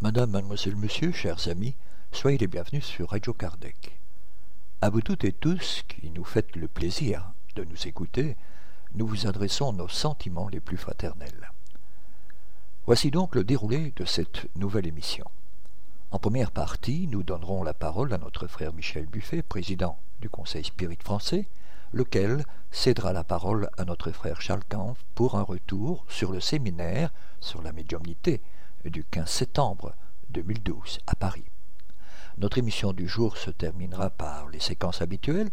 Madame, mademoiselle, monsieur, chers amis, soyez les bienvenus sur Radio Kardec. À vous toutes et tous qui nous faites le plaisir de nous écouter, nous vous adressons nos sentiments les plus fraternels. Voici donc le déroulé de cette nouvelle émission. En première partie, nous donnerons la parole à notre frère Michel Buffet, président du Conseil Spirit français, lequel cédera la parole à notre frère Charles Kampf pour un retour sur le séminaire sur la médiumnité du 15 septembre 2012 à Paris. Notre émission du jour se terminera par les séquences habituelles.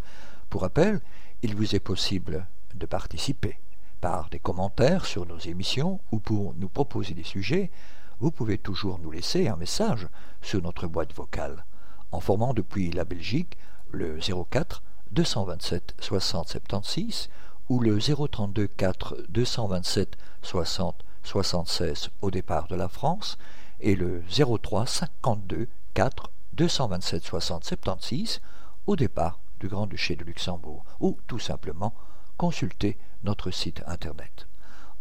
Pour rappel, il vous est possible de participer par des commentaires sur nos émissions ou pour nous proposer des sujets. Vous pouvez toujours nous laisser un message sur notre boîte vocale en formant depuis la Belgique le 04 227 60 76 ou le 032 4 227 60 76 au départ de la France et le 03 52 4 227 60 76 au départ du Grand-Duché de Luxembourg ou tout simplement consulter notre site internet.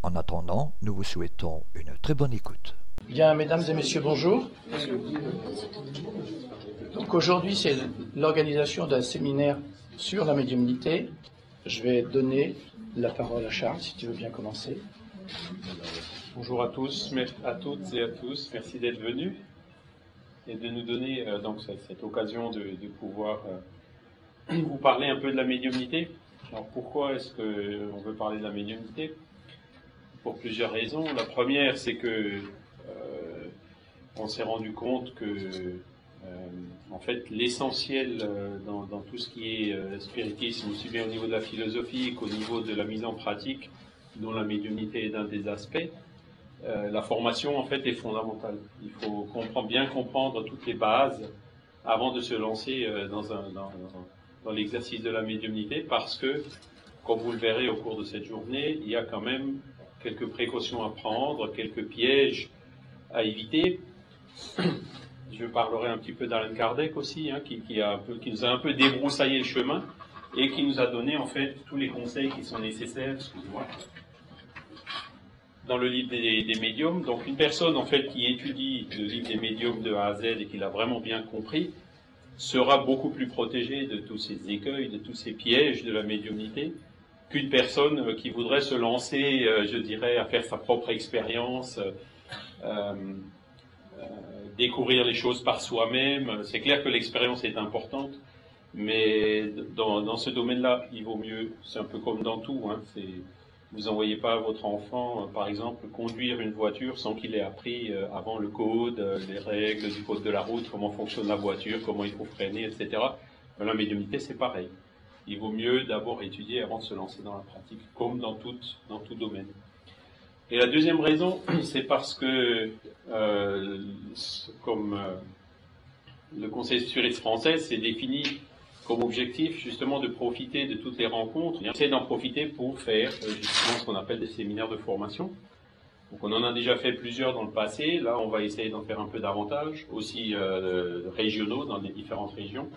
En attendant, nous vous souhaitons une très bonne écoute. Bien, mesdames et messieurs, bonjour. Donc aujourd'hui, c'est l'organisation d'un séminaire sur la médiumnité. Je vais donner la parole à Charles, si tu veux bien commencer. Bonjour à tous, à toutes et à tous. Merci d'être venus et de nous donner euh, donc cette occasion de, pouvoir euh, vous parler un peu de la médiumnité. Alors pourquoi est-ce qu'on veut parler de la médiumnité? Pour plusieurs raisons. La première, c'est que euh, on s'est rendu compte que en fait l'essentiel dans, dans, tout ce qui est spiritisme, aussi bien au niveau de la philosophie qu'au niveau de la mise en pratique, dont la médiumnité est un des aspects, euh, la formation en fait est fondamentale. Il faut comprendre, bien comprendre toutes les bases avant de se lancer euh, dans, un, l'exercice de la médiumnité parce que, comme vous le verrez au cours de cette journée, il y a quand même quelques précautions à prendre, quelques pièges à éviter. Je parlerai un petit peu d'Alain Kardec aussi, hein, qui, nous a un peu débroussaillé le chemin et qui nous a donné en fait tous les conseils qui sont nécessaires. Dans le livre des, médiums. Donc une personne en fait qui étudie le livre des médiums de A à Z et qui l'a vraiment bien compris sera beaucoup plus protégée de tous ces écueils, de tous ces pièges de la médiumnité qu'une personne euh, qui voudrait se lancer, euh, je dirais, à faire sa propre expérience, euh, découvrir les choses par soi-même. C'est clair que l'expérience est importante, mais dans, ce domaine-là, il vaut mieux, c'est un peu comme dans tout, hein, vous n'envoyez pas votre enfant, euh, par exemple, conduire une voiture sans qu'il ait appris euh, avant le code, euh, les règles du code de la route, comment fonctionne la voiture, comment il faut freiner, etc. la médiumnité, c'est pareil. Il vaut mieux d'abord étudier avant de se lancer dans la pratique, comme dans tout, dans tout domaine. Et la deuxième raison, c'est parce que, comme le Conseil spirit français s'est défini comme objectif justement de profiter de toutes les rencontres. On essaie d'en profiter pour faire euh, justement ce qu'on appelle des séminaires de formation. Donc on en a déjà fait plusieurs dans le passé. Là, on va essayer d'en faire un peu davantage, aussi euh, régionaux dans les différentes régions.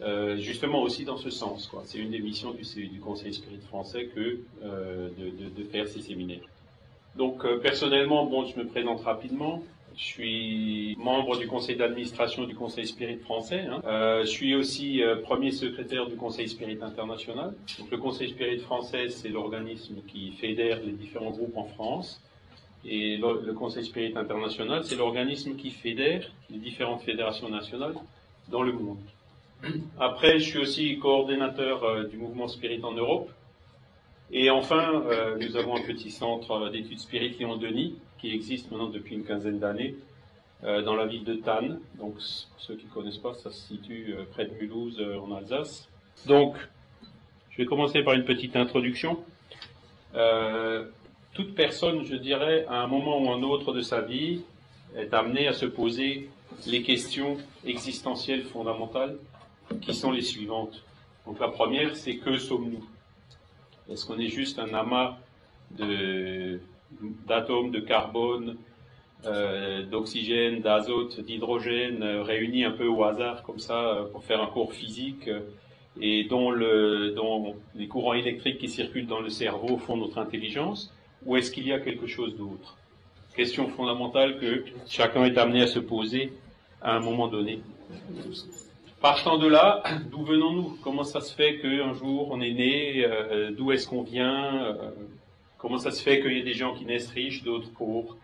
Euh, justement aussi dans ce sens. C'est une des missions du, du Conseil Spirit français que de, faire ces séminaires. Donc personnellement, bon, je me présente rapidement. Je suis membre du conseil d'administration du Conseil Spirit français. Hein. Euh, je suis aussi euh, premier secrétaire du Conseil Spirit international. Le Conseil Spirit français, c'est l'organisme qui fédère les différents groupes en France. Et le, Conseil Spirit international, c'est l'organisme qui fédère les différentes fédérations nationales dans le monde. Après, je suis aussi coordinateur euh, du mouvement Spirit en Europe. Et enfin, nous avons un petit centre d'études Spirit Léon-Denis qui existe maintenant depuis une quinzaine d'années euh, dans la ville de Tannes. Donc, ceux qui ne connaissent pas, ça se situe euh, près de Mulhouse, euh, en Alsace. Donc, je vais commencer par une petite introduction. toute personne, je dirais, à un moment ou un autre de sa vie, est amenée à se poser les questions existentielles fondamentales qui sont les suivantes. Donc la première, c'est que sommes-nous? Est-ce qu'on est juste un amas de d'atomes de carbone, euh, d'oxygène, d'azote, d'hydrogène euh, réunis un peu au hasard comme ça euh, pour faire un cours physique et dont, le, dont les courants électriques qui circulent dans le cerveau font notre intelligence Ou est-ce qu'il y a quelque chose d'autre? Question fondamentale que chacun est amené à se poser à un moment donné. Partant de là, d'où venons-nous? Comment ça se fait qu'un jour on est né? D'où est-ce qu'on vient? Comment ça se fait qu'il y ait des gens qui naissent riches, d'autres pauvres?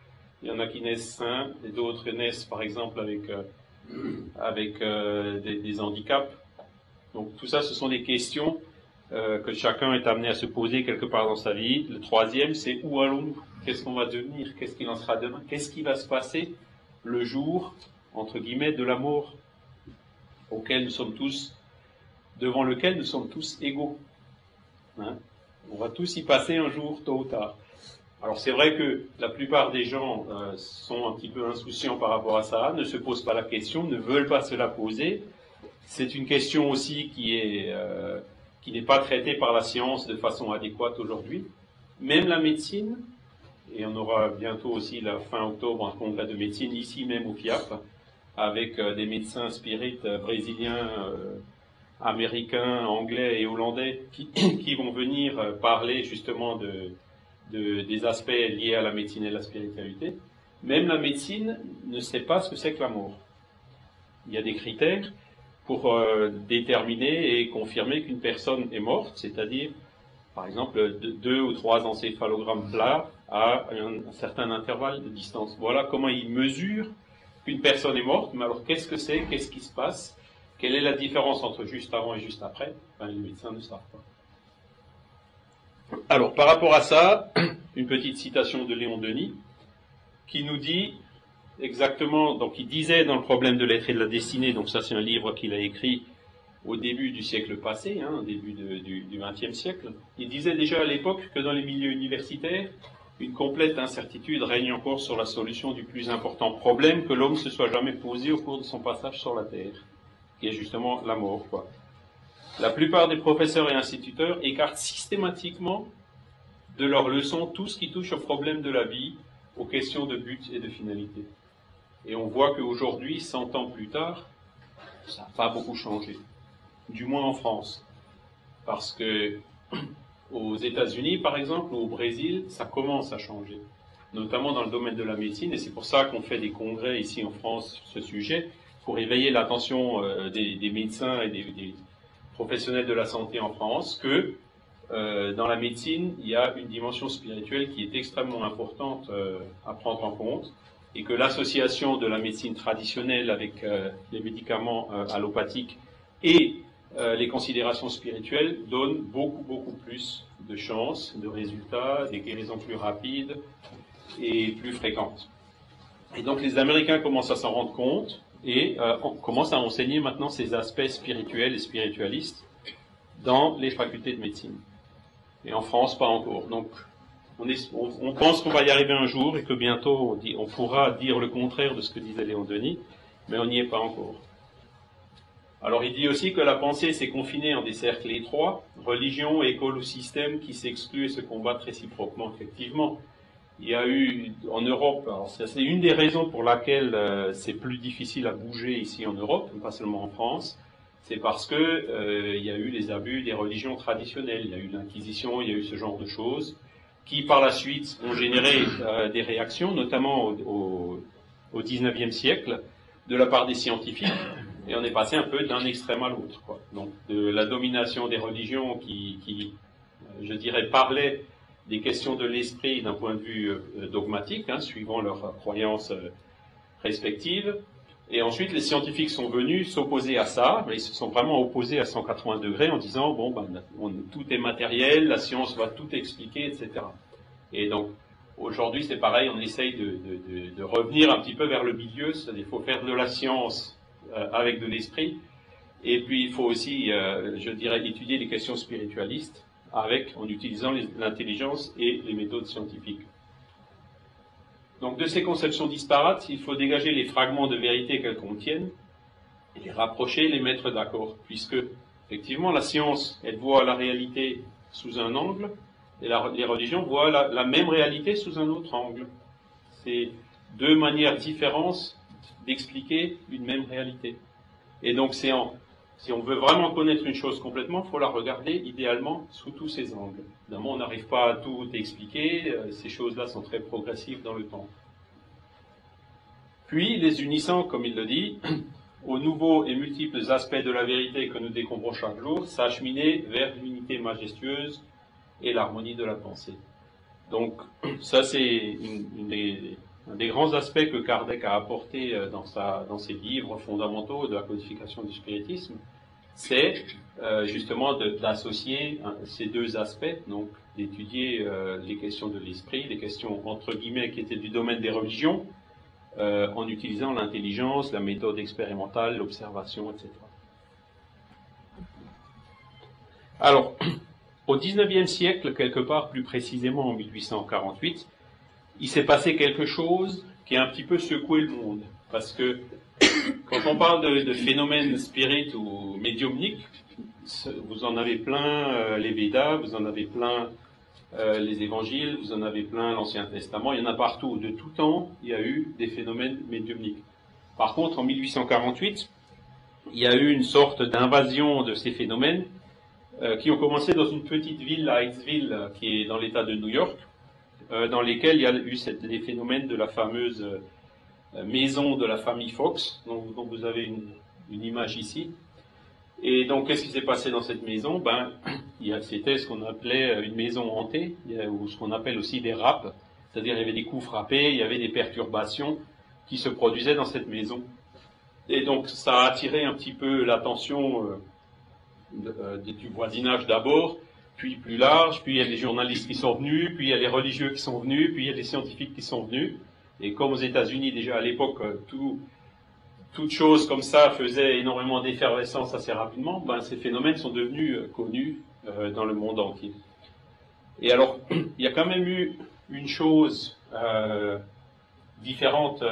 Il y en a qui naissent sains, et d'autres naissent par exemple avec, euh, euh, des, handicaps. Donc tout ça, ce sont des questions euh, que chacun est amené à se poser quelque part dans sa vie. Le troisième, c'est où allons-nous? Qu'est-ce qu'on va devenir? Qu'est-ce qu'il en sera demain? Qu'est-ce qui va se passer le jour, entre guillemets, de la mort, auquel nous sommes tous, devant lequel nous sommes tous égaux? Hein? On va tous y passer un jour, tôt ou tard. Alors c'est vrai que la plupart des gens euh, sont un petit peu insouciants par rapport à ça, ne se posent pas la question, ne veulent pas se la poser. C'est une question aussi qui est euh, qui n'est pas traitée par la science de façon adéquate aujourd'hui. Même la médecine, et on aura bientôt aussi la fin octobre un congrès de médecine ici même au FIAP, avec euh, des médecins spirites brésiliens américains, anglais et hollandais qui, vont venir euh, parler justement de, de, des aspects liés à la médecine et la spiritualité. Même la médecine ne sait pas ce que c'est que la mort. Il y a des critères pour euh, déterminer et confirmer qu'une personne est morte, c'est-à-dire, par exemple, deux ou trois encéphalogrammes plats à un certain intervalle de distance. Voilà comment ils mesurent qu'une personne est morte, mais alors qu'est-ce que c'est, qu'est-ce qui se passe quelle est la différence entre juste avant et juste après? Ben, Les médecins ne savent pas. Alors, par rapport à ça, une petite citation de Léon Denis, qui nous dit exactement, donc il disait dans le problème de l'être et de la destinée, donc ça c'est un livre qu'il a écrit au début du siècle passé, hein, au début du XXe siècle, il disait déjà à l'époque que dans les milieux universitaires, une complète incertitude règne encore sur la solution du plus important problème que l'homme se soit jamais posé au cours de son passage sur la Terre qui est justement la mort. Quoi. La plupart des professeurs et instituteurs écartent systématiquement de leurs leçons tout ce qui touche aux problèmes de la vie, aux questions de but et de finalité. Et on voit qu'aujourd'hui, 100 ans plus tard, ça n'a pas beaucoup changé, du moins en France. Parce que aux États-Unis, par exemple, ou au Brésil, ça commence à changer, notamment dans le domaine de la médecine, et c'est pour ça qu'on fait des congrès ici en France sur ce sujet, pour éveiller l'attention euh, des, médecins et des, professionnels de la santé en France que euh, dans la médecine, il y a une dimension spirituelle qui est extrêmement importante euh, à prendre en compte et que l'association de la médecine traditionnelle avec les médicaments allopathiques et les considérations spirituelles donnent beaucoup, beaucoup plus de chances, de résultats, des guérisons plus rapides et plus fréquentes. Et donc les Américains commencent à s'en rendre compte et euh, on commence à enseigner maintenant ces aspects spirituels et spiritualistes dans les facultés de médecine. Et en France, pas encore. Donc, on, pense qu'on va y arriver un jour et que bientôt on, on, pourra dire le contraire de ce que disait Léon Denis, mais on n'y est pas encore. Alors il dit aussi que la pensée s'est confinée en des cercles étroits, religion, école ou système qui s'excluent et se combattent réciproquement, effectivement il y a eu en Europe, c'est une des raisons pour laquelle euh, c'est plus difficile à bouger ici en Europe, pas seulement en France, c'est parce que euh, il y a eu les abus des religions traditionnelles, il y a eu l'Inquisition, il y a eu ce genre de choses, qui par la suite ont généré euh, des réactions, notamment au, au, 19e siècle, de la part des scientifiques, et on est passé un peu d'un extrême à l'autre. Donc de la domination des religions qui, qui je dirais, parlaient des questions de l'esprit d'un point de vue euh, dogmatique, hein, suivant leurs croyances euh, respectives. Et ensuite, les scientifiques sont venus s'opposer à ça, ils se sont vraiment opposés à 180 degrés en disant, bon, ben, tout est matériel, la science va tout expliquer, etc. Et donc, aujourd'hui, c'est pareil, on essaye de, revenir un petit peu vers le milieu, c'est-à-dire faut faire de la science euh, avec de l'esprit, et puis il faut aussi, je dirais, étudier les questions spiritualistes, avec, en utilisant l'intelligence et les méthodes scientifiques. Donc de ces conceptions disparates, il faut dégager les fragments de vérité qu'elles contiennent et les rapprocher, les mettre d'accord, puisque effectivement la science, elle voit la réalité sous un angle, Et les religions voient la, même réalité sous un autre angle. C'est deux manières différentes d'expliquer une même réalité. Et donc, c'est si on veut vraiment connaître une chose complètement, il faut la regarder idéalement sous tous ses angles. Évidemment, on n'arrive pas à tout expliquer, euh, ces choses-là sont très progressives dans le temps. Puis, les unissant, comme il le dit, aux nouveaux et multiples aspects de la vérité que nous découvrons chaque jour, s'acheminer vers l'unité majestueuse et l'harmonie de la pensée. Donc, ça, c'est un des grands aspects que Kardec a apporté euh, dans, ses livres fondamentaux de la codification du spiritisme, c'est euh, justement d'associer hein, ces deux aspects, donc d'étudier euh, les questions de l'esprit, les questions entre guillemets qui étaient du domaine des religions, en utilisant l'intelligence, la méthode expérimentale, l'observation, etc. Alors, au XIXe siècle, quelque part plus précisément en 1848, il s'est passé quelque chose qui a un petit peu secoué le monde. Parce que quand on parle de, phénomènes spirites ou médiumniques, vous en avez plein euh, les Védas, vous en avez plein euh, les évangiles, vous en avez plein l'Ancien Testament, il y en a partout. De tout temps, il y a eu des phénomènes médiumniques. Par contre, en 1848, il y a eu une sorte d'invasion de ces phénomènes euh, qui ont commencé dans une petite ville, à Hightsville, qui est dans l'État de New York, dans lesquels il y a eu cette, des phénomènes de la fameuse euh, maison de la famille Fox, dont, vous avez une, image ici. Et donc, qu'est-ce qui s'est passé dans cette maison? Ben, c'était ce qu'on appelait une maison hantée, ou ce qu'on appelle aussi des rapes, c'est-à-dire il y avait des coups frappés, il y avait des perturbations qui se produisaient dans cette maison. Et donc, ça a attiré un petit peu l'attention euh, du voisinage d'abord, puis plus large, puis il y a les journalistes qui sont venus, puis il y a les religieux qui sont venus, puis il y a les scientifiques qui sont venus. Et comme aux États-Unis déjà à l'époque, euh, tout, toute chose comme ça faisait énormément d'effervescence assez rapidement, ben, ces phénomènes sont devenus euh, connus dans le monde entier. Et alors, il y a quand même eu une chose différente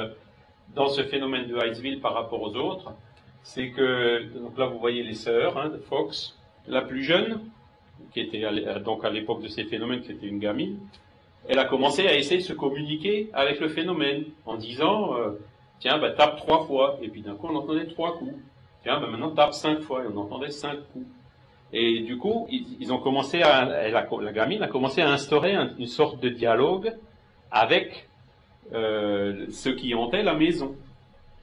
dans ce phénomène de Hightsville par rapport aux autres, c'est que, donc là vous voyez les sœurs hein, de Fox, la plus jeune, qui était donc à l'époque de ces phénomènes, qui était une gamine, elle a commencé à essayer de se communiquer avec le phénomène en disant euh, tiens bah, tape trois fois. Et puis d'un coup on entendait trois coups. Tiens bah, maintenant tape cinq fois. Et on entendait cinq coups. Et du coup ils, ont commencé à la gamine a commencé à instaurer une sorte de dialogue avec euh, ceux qui hantaient la maison.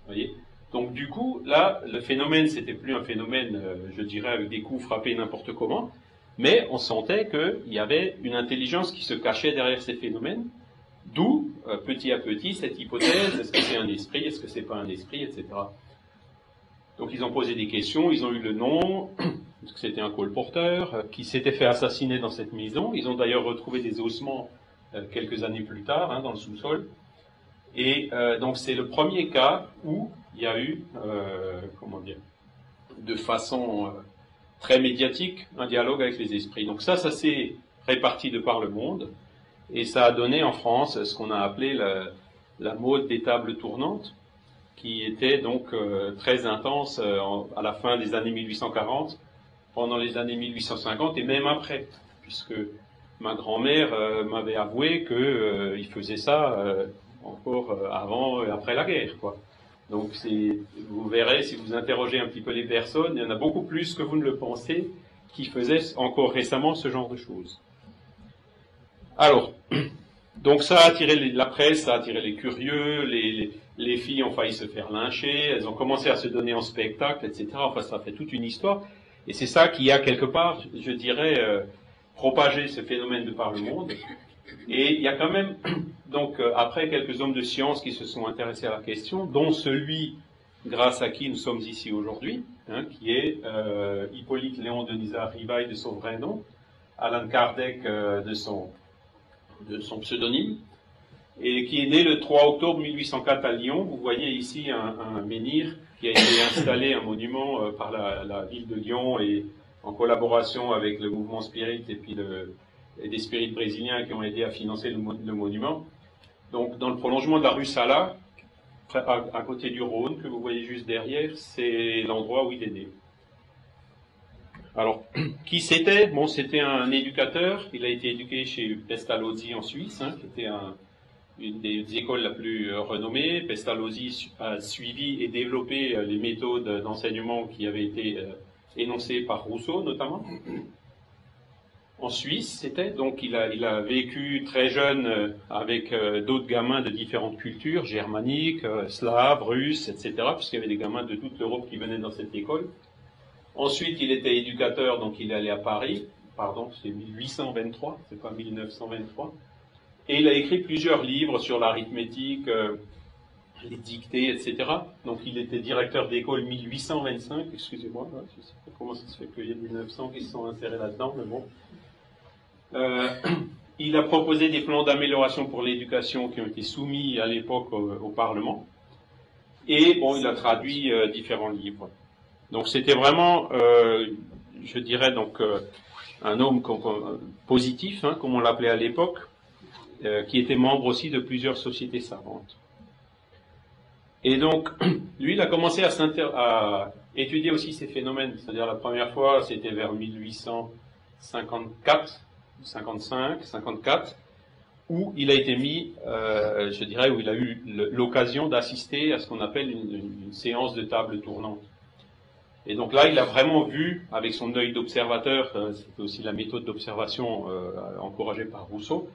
Voyez? Donc du coup, là, le phénomène, c'était plus un phénomène, euh, je dirais, avec des coups frappés n'importe comment, mais on sentait qu'il y avait une intelligence qui se cachait derrière ces phénomènes, d'où, euh, petit à petit, cette hypothèse, est-ce que c'est un esprit, est-ce que c'est pas un esprit, etc. Donc ils ont posé des questions, ils ont eu le nom, que c'était un colporteur, euh, qui s'était fait assassiner dans cette maison. Ils ont d'ailleurs retrouvé des ossements quelques années plus tard, hein, dans le sous-sol. Et donc c'est le premier cas où il y a eu, euh, comment dire, de façon euh, très médiatique, un dialogue avec les esprits. Donc ça, ça s'est réparti de par le monde, et ça a donné en France ce qu'on a appelé la, mode des tables tournantes, qui était donc euh, très intense à la fin des années 1840, pendant les années 1850 et même après, puisque ma grand-mère m'avait avoué qu'il faisait ça encore avant et après la guerre, quoi. Donc vous verrez, si vous interrogez un petit peu les personnes, il y en a beaucoup plus que vous ne le pensez qui faisaient encore récemment ce genre de choses. Alors, donc ça a attiré la presse, ça a attiré les curieux, les, filles ont failli se faire lyncher, elles ont commencé à se donner en spectacle, etc. Enfin, ça fait toute une histoire. Et c'est ça qui a quelque part, je dirais, euh, propagé ce phénomène de par le monde. Et il y a quand même, donc, euh, après quelques hommes de science qui se sont intéressés à la question, dont celui grâce à qui nous sommes ici aujourd'hui, hein, qui est euh, Hippolyte Léon Denisard Rivaille de son vrai nom, Alan Kardec euh, de, son, pseudonyme, et qui est né le 3 octobre 1804 à Lyon. Vous voyez ici un, un menhir qui a été installé, un monument par la, ville de Lyon et en collaboration avec le mouvement Spirit et puis le, et des spirites brésiliens qui ont aidé à financer le, monument. Donc, dans le prolongement de la rue Sala, à, côté du Rhône, que vous voyez juste derrière, c'est l'endroit où il est né. Alors, qui c'était? Bon, c'était un éducateur. Il a été éduqué chez Pestalozzi en Suisse, hein, qui était une des écoles la plus euh, renommées. Pestalozzi a suivi et développé euh, les méthodes d'enseignement qui avaient été euh, énoncées par Rousseau, notamment. En Suisse, c'était donc il a, a vécu très jeune avec d'autres gamins de différentes cultures, germaniques, slaves, russes, etc., puisqu'il y avait des gamins de toute l'Europe qui venaient dans cette école. Ensuite, il était éducateur, donc il est allé à Paris. Pardon, c'est 1823, c'est pas 1923. Et il a écrit plusieurs livres sur l'arithmétique, euh, les dictées, etc. Donc il était directeur d'école 1825, excusez-moi, je sais pas comment ça se fait qu'il y ait 1900 qui se sont insérés là-dedans, mais bon. Euh, il a proposé des plans d'amélioration pour l'éducation qui ont été soumis à l'époque au, Parlement. Et bon, il a traduit euh, différents livres. Donc c'était vraiment, euh, je dirais donc un homme positif, hein, comme on l'appelait à l'époque, qui était membre aussi de plusieurs sociétés savantes. Et donc, lui, il a commencé à étudier aussi ces phénomènes. C'est-à-dire la première fois, c'était vers 1854, 55, 54, où il a été mis, je dirais, où il a eu l'occasion d'assister à ce qu'on appelle une séance de table tournante. Et donc là, il a vraiment vu, avec son œil d'observateur, euh, c'était aussi la méthode d'observation euh, encouragée par Rousseau,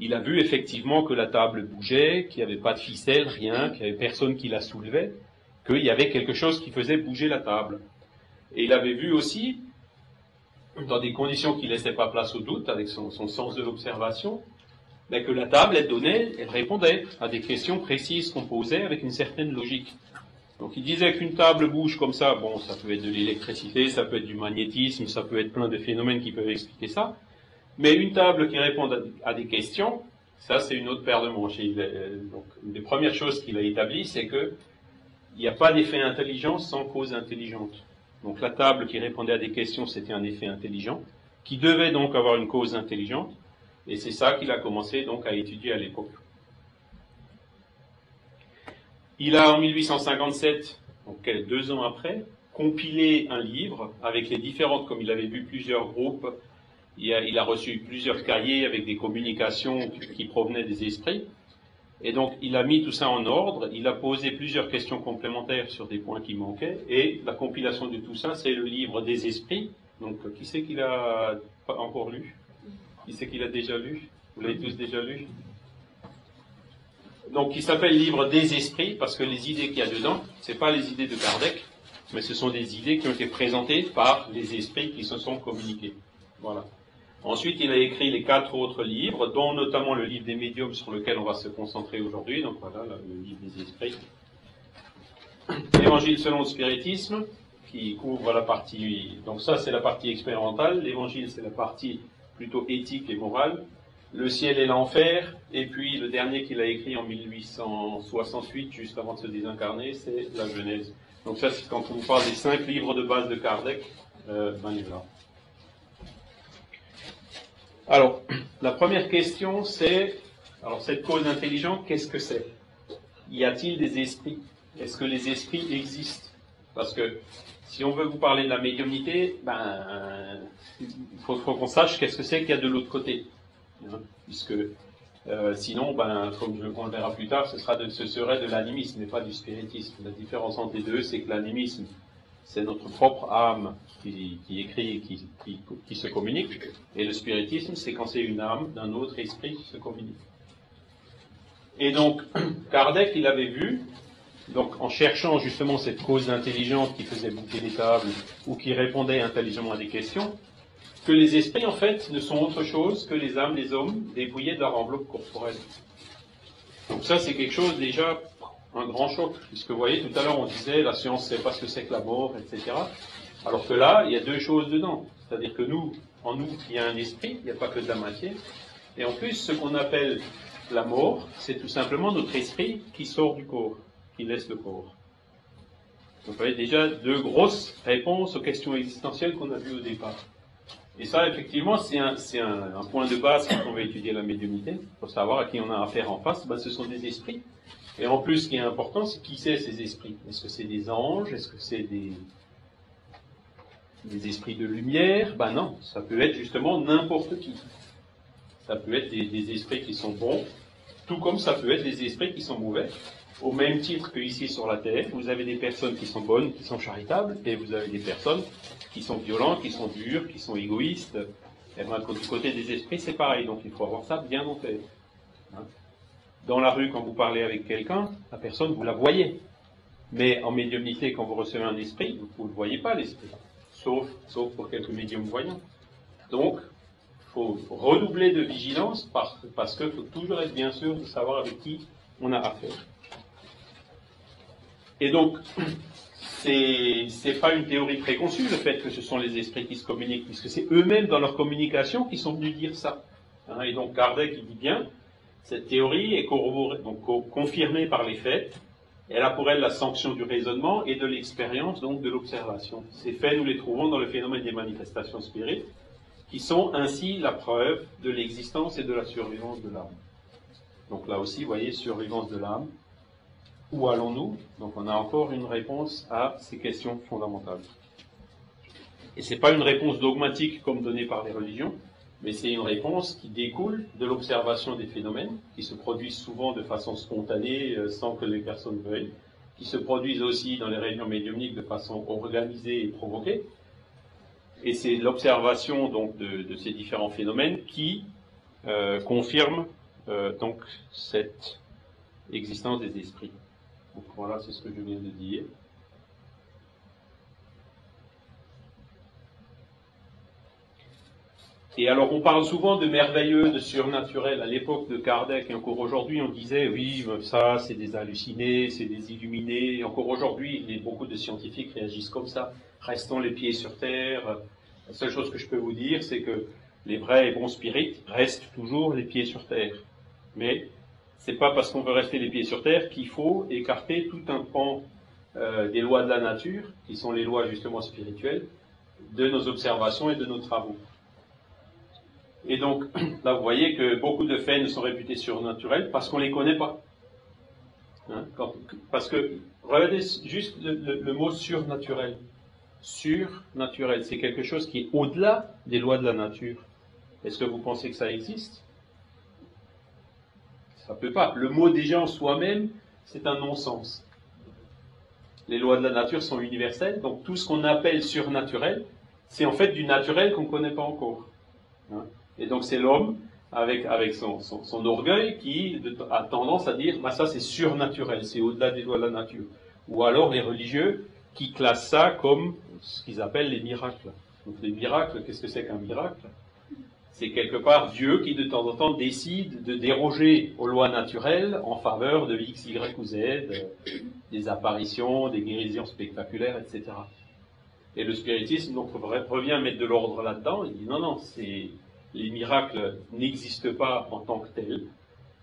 il a vu effectivement que la table bougeait, qu'il n'y avait pas de ficelle, rien, qu'il n'y avait personne qui la soulevait, qu'il y avait quelque chose qui faisait bouger la table. Et il avait vu aussi, dans des conditions qui ne laissaient pas place au doute, avec son, sens de l'observation, ben que la table, elle donnait, elle répondait à des questions précises qu'on posait avec une certaine logique. Donc il disait qu'une table bouge comme ça, bon, ça peut être de l'électricité, ça peut être du magnétisme, ça peut être plein de phénomènes qui peuvent expliquer ça. Mais une table qui répond à des questions, ça c'est une autre paire de manches. donc une des premières choses qu'il a établies, c'est que il n'y a pas d'effet intelligent sans cause intelligente. Donc la table qui répondait à des questions, c'était un effet intelligent, qui devait donc avoir une cause intelligente, et c'est ça qu'il a commencé donc à étudier à l'époque. Il a en 1857, donc deux ans après, compilé un livre avec les différentes, comme il avait vu plusieurs groupes, il a, il a reçu plusieurs cahiers avec des communications qui provenaient des esprits. Et donc, il a mis tout ça en ordre, il a posé plusieurs questions complémentaires sur des points qui manquaient, et la compilation de tout ça, c'est le livre des esprits. Donc, qui c'est qu'il a pas encore lu? Qui c'est qu'il a déjà lu? Vous l'avez tous déjà lu? Donc qui s'appelle Livre des esprits, parce que les idées qu'il y a dedans, ce pas les idées de Kardec, mais ce sont des idées qui ont été présentées par les esprits qui se sont communiqués. Voilà. Ensuite, il a écrit les quatre autres livres, dont notamment le livre des médiums sur lequel on va se concentrer aujourd'hui. Donc voilà, le livre des esprits. L'évangile selon le spiritisme, qui couvre la partie. Donc ça, c'est la partie expérimentale. L'évangile, c'est la partie plutôt éthique et morale. Le ciel et l'enfer, et puis le dernier qu'il a écrit en 1868, juste avant de se désincarner, c'est la Genèse. Donc ça, c'est quand on parle des cinq livres de base de Kardec, euh, ben il est là. Alors, la première question, c'est, alors cette cause intelligente, qu'est-ce que c'est? Y a-t-il des esprits? Est-ce que les esprits existent? Parce que si on veut vous parler de la médiumnité, ben, il faut qu'on sache qu'est-ce que c'est qu'il y a de l'autre côté. Hein, puisque euh, sinon, ben, comme je, on le verra plus tard, ce, sera ce serait de l'animisme et pas du spiritisme. La différence entre les deux, c'est que l'animisme, c'est notre propre âme qui, écrit, qui, qui, qui, se communique, et le spiritisme, c'est quand c'est une âme d'un autre esprit qui se communique. Et donc, Kardec, il avait vu, donc en cherchant justement cette cause intelligente qui faisait bouger les tables ou qui répondait intelligemment à des questions, que les esprits, en fait, ne sont autre chose que les âmes des hommes dépouillées de leur enveloppe corporelle. Donc ça, c'est quelque chose déjà, un grand choc, puisque vous voyez, tout à l'heure, on disait, la science ne sait pas ce que c'est que la mort, etc. Alors que là, il y a deux choses dedans. C'est-à-dire que nous, en nous, il y a un esprit, il n'y a pas que de la matière. Et en plus, ce qu'on appelle la mort, c'est tout simplement notre esprit qui sort du corps, qui laisse le corps. Donc, vous voyez déjà deux grosses réponses aux questions existentielles qu'on a vues au départ. Et ça, effectivement, c'est un, un, un, point de base quand on va étudier la médiumnité, pour savoir à qui on a affaire en face. Ben, ce sont des esprits. Et en plus, ce qui est important, c'est qui c'est ces esprits? Est-ce que c'est des anges? Est-ce que c'est des, esprits de lumière, ben non, ça peut être justement n'importe qui. Ça peut être des, esprits qui sont bons, tout comme ça peut être des esprits qui sont mauvais. Au même titre que ici sur la terre, vous avez des personnes qui sont bonnes, qui sont charitables, et vous avez des personnes qui sont violentes, qui sont dures, qui sont égoïstes. Et ben, du côté des esprits, c'est pareil, donc il faut avoir ça bien en tête. Hein. Dans la rue, quand vous parlez avec quelqu'un, la personne, vous la voyez. Mais en médiumnité, quand vous recevez un esprit, vous ne voyez pas l'esprit. Sauf, sauf pour quelques médiums voyants. Donc, il faut redoubler de vigilance parce, parce qu'il faut toujours être bien sûr de savoir avec qui on a affaire. Et donc, c'est, c'est pas une théorie préconçue le fait que ce sont les esprits qui se communiquent, puisque c'est eux-mêmes dans leur communication qui sont venus dire ça. Hein, et donc Kardec il dit bien, cette théorie est confirmée par les faits, elle a pour elle la sanction du raisonnement et de l'expérience, donc de l'observation. Ces faits, nous les trouvons dans le phénomène des manifestations spirites, qui sont ainsi la preuve de l'existence et de la survivance de l'âme. Donc là aussi, vous voyez, survivance de l'âme. Où allons-nous? Donc on a encore une réponse à ces questions fondamentales. Et ce n'est pas une réponse dogmatique comme donnée par les religions, mais c'est une réponse qui découle de l'observation des phénomènes, qui se produisent souvent de façon spontanée, euh, sans que les personnes veuillent, qui se produisent aussi dans les réunions médiumniques de façon organisée et provoquée. Et c'est l'observation donc de, ces différents phénomènes qui euh, confirme euh, donc cette existence des esprits. Voilà, c'est ce que je viens de dire. Et alors, on parle souvent de merveilleux, de surnaturel. À l'époque de Kardec, et encore aujourd'hui, on disait, oui, ça, c'est des hallucinés, c'est des illuminés. Et encore aujourd'hui, beaucoup de scientifiques réagissent comme ça. Restons les pieds sur terre. La seule chose que je peux vous dire, c'est que les vrais et bons spirites restent toujours les pieds sur terre. Mais c'est pas parce qu'on veut rester les pieds sur terre qu'il faut écarter tout un pan euh, des lois de la nature, qui sont les lois justement spirituelles, de nos observations et de nos travaux. Et donc, là, vous voyez que beaucoup de faits ne sont réputés surnaturels parce qu'on ne les connaît pas. Hein, parce que, regardez juste le, mot surnaturel. Surnaturel, c'est quelque chose qui est au-delà des lois de la nature. Est-ce que vous pensez que ça existe? Ça ne peut pas. Le mot déjà en soi-même, c'est un non-sens. Les lois de la nature sont universelles, donc tout ce qu'on appelle surnaturel, c'est en fait du naturel qu'on ne connaît pas encore. Hein. Et donc c'est l'homme, avec, avec son, son, orgueil, qui a tendance à dire, bah, ça c'est surnaturel, c'est au-delà des lois de la nature. Ou alors les religieux qui classent ça comme ce qu'ils appellent les miracles. Donc les miracles, qu'est-ce que c'est qu'un miracle? C'est quelque part Dieu qui de temps en temps décide de déroger aux lois naturelles en faveur de X, Y ou Z, des apparitions, des guérisons spectaculaires, etc. Et le spiritisme donc revient mettre de l'ordre là-dedans. Il dit non, non, c'est les miracles n'existent pas en tant que tels.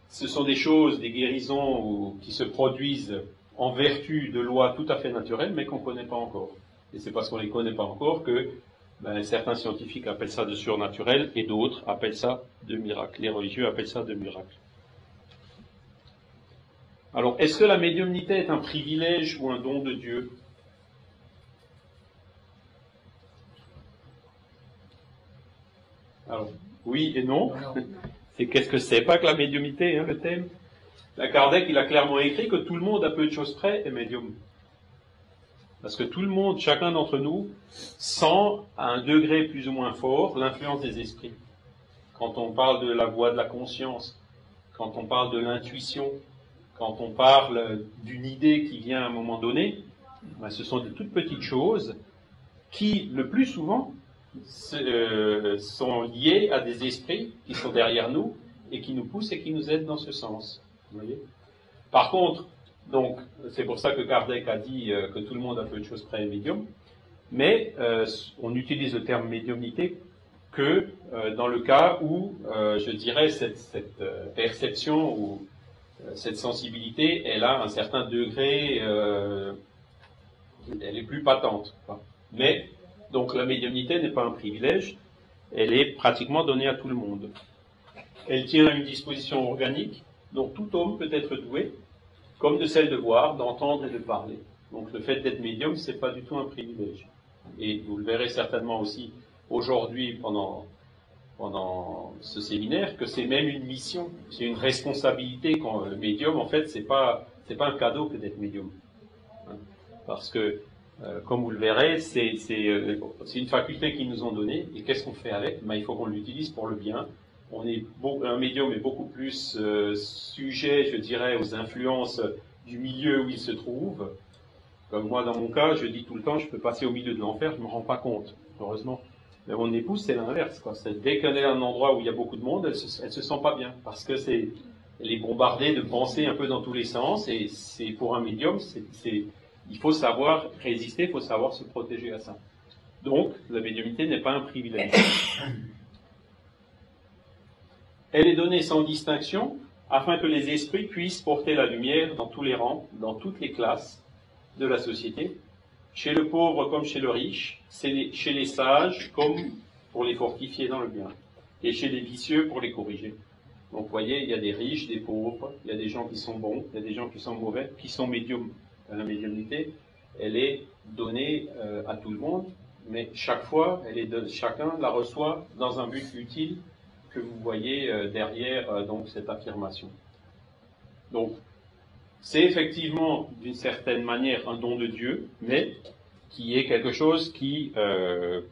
Ce sont des choses, des guérisons qui se produisent en vertu de lois tout à fait naturelles, mais qu'on ne connaît pas encore. Et c'est parce qu'on ne les connaît pas encore que ben, certains scientifiques appellent ça de surnaturel et d'autres appellent ça de miracle. Les religieux appellent ça de miracle. Alors, est-ce que la médiumnité est un privilège ou un don de Dieu? Alors, oui et non. C'est qu'est-ce que c'est pas que la médiumité, hein, le thème? La Kardec, il a clairement écrit que tout le monde, à peu de choses près, est médium. Parce que tout le monde, chacun d'entre nous, sent à un degré plus ou moins fort l'influence des esprits. Quand on parle de la voix de la conscience, quand on parle de l'intuition, quand on parle d'une idée qui vient à un moment donné, ben, ce sont de toutes petites choses qui, le plus souvent, euh, sont liés à des esprits qui sont derrière nous et qui nous poussent et qui nous aident dans ce sens. Par contre, donc, c'est pour ça que Kardec a dit euh, que tout le monde a peu de choses près médium, mais euh, on utilise le terme médiumnité que dans le cas où, je dirais, cette, cette perception ou cette sensibilité, elle a un certain degré, elle est plus patente. Mais donc la médiumnité n'est pas un privilège, elle est pratiquement donnée à tout le monde. Elle tient à une disposition organique dont tout homme peut être doué, comme de celle de voir, d'entendre et de parler. Donc le fait d'être médium, ce n'est pas du tout un privilège. Et vous le verrez certainement aussi aujourd'hui pendant, pendant ce séminaire, que c'est même une mission, c'est une responsabilité quand le médium, en fait, c'est pas, pas un cadeau que d'être médium. Hein. Parce que, euh, comme vous le verrez, euh, c'est une faculté qu'ils nous ont donnée, et qu'est-ce qu'on fait avec? Ben, Il faut qu'on l'utilise pour le bien. On est un médium est beaucoup plus euh, sujet, je dirais, aux influences du milieu où il se trouve. Comme moi, dans mon cas, je dis tout le temps, je peux passer au milieu de l'enfer, je ne me rends pas compte, heureusement. Mais mon épouse, c'est l'inverse. Dès qu'elle est à un endroit où il y a beaucoup de monde, elle se, se sent pas bien. Parce que c'est, elle est bombardée de pensées un peu dans tous les sens. Et pour un médium, c'est, il faut savoir résister, il faut savoir se protéger à ça. Donc, la médiumité n'est pas un privilège. Elle est donnée sans distinction afin que les esprits puissent porter la lumière dans tous les rangs, dans toutes les classes de la société, chez le pauvre comme chez le riche, chez les sages comme pour les fortifier dans le bien, et chez les vicieux pour les corriger. Donc vous voyez, il y a des riches, des pauvres, il y a des gens qui sont bons, il y a des gens qui sont mauvais, qui sont médiums. La médiumnité, elle est donnée euh, à tout le monde, mais chaque fois, chacun la reçoit dans un but utile que vous voyez euh, derrière euh, donc cette affirmation. Donc, c'est effectivement d'une certaine manière un don de Dieu, mais qui est quelque chose qui,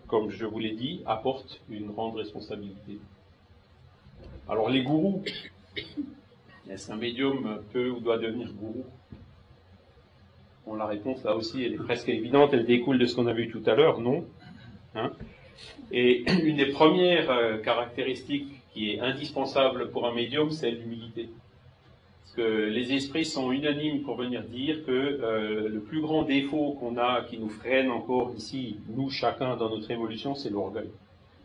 comme je vous l'ai dit, apporte une grande responsabilité. Alors les gourous, est-ce qu'un médium peut ou doit devenir gourou? Bon, la réponse là aussi, elle est presque évidente, elle découle de ce qu'on a vu tout à l'heure, non hein Et une des premières euh, caractéristiques qui est indispensable pour un médium, c'est l'humilité. Parce que les esprits sont unanimes pour venir dire que euh, le plus grand défaut qu'on a, qui nous freine encore ici, nous chacun dans notre évolution, c'est l'orgueil.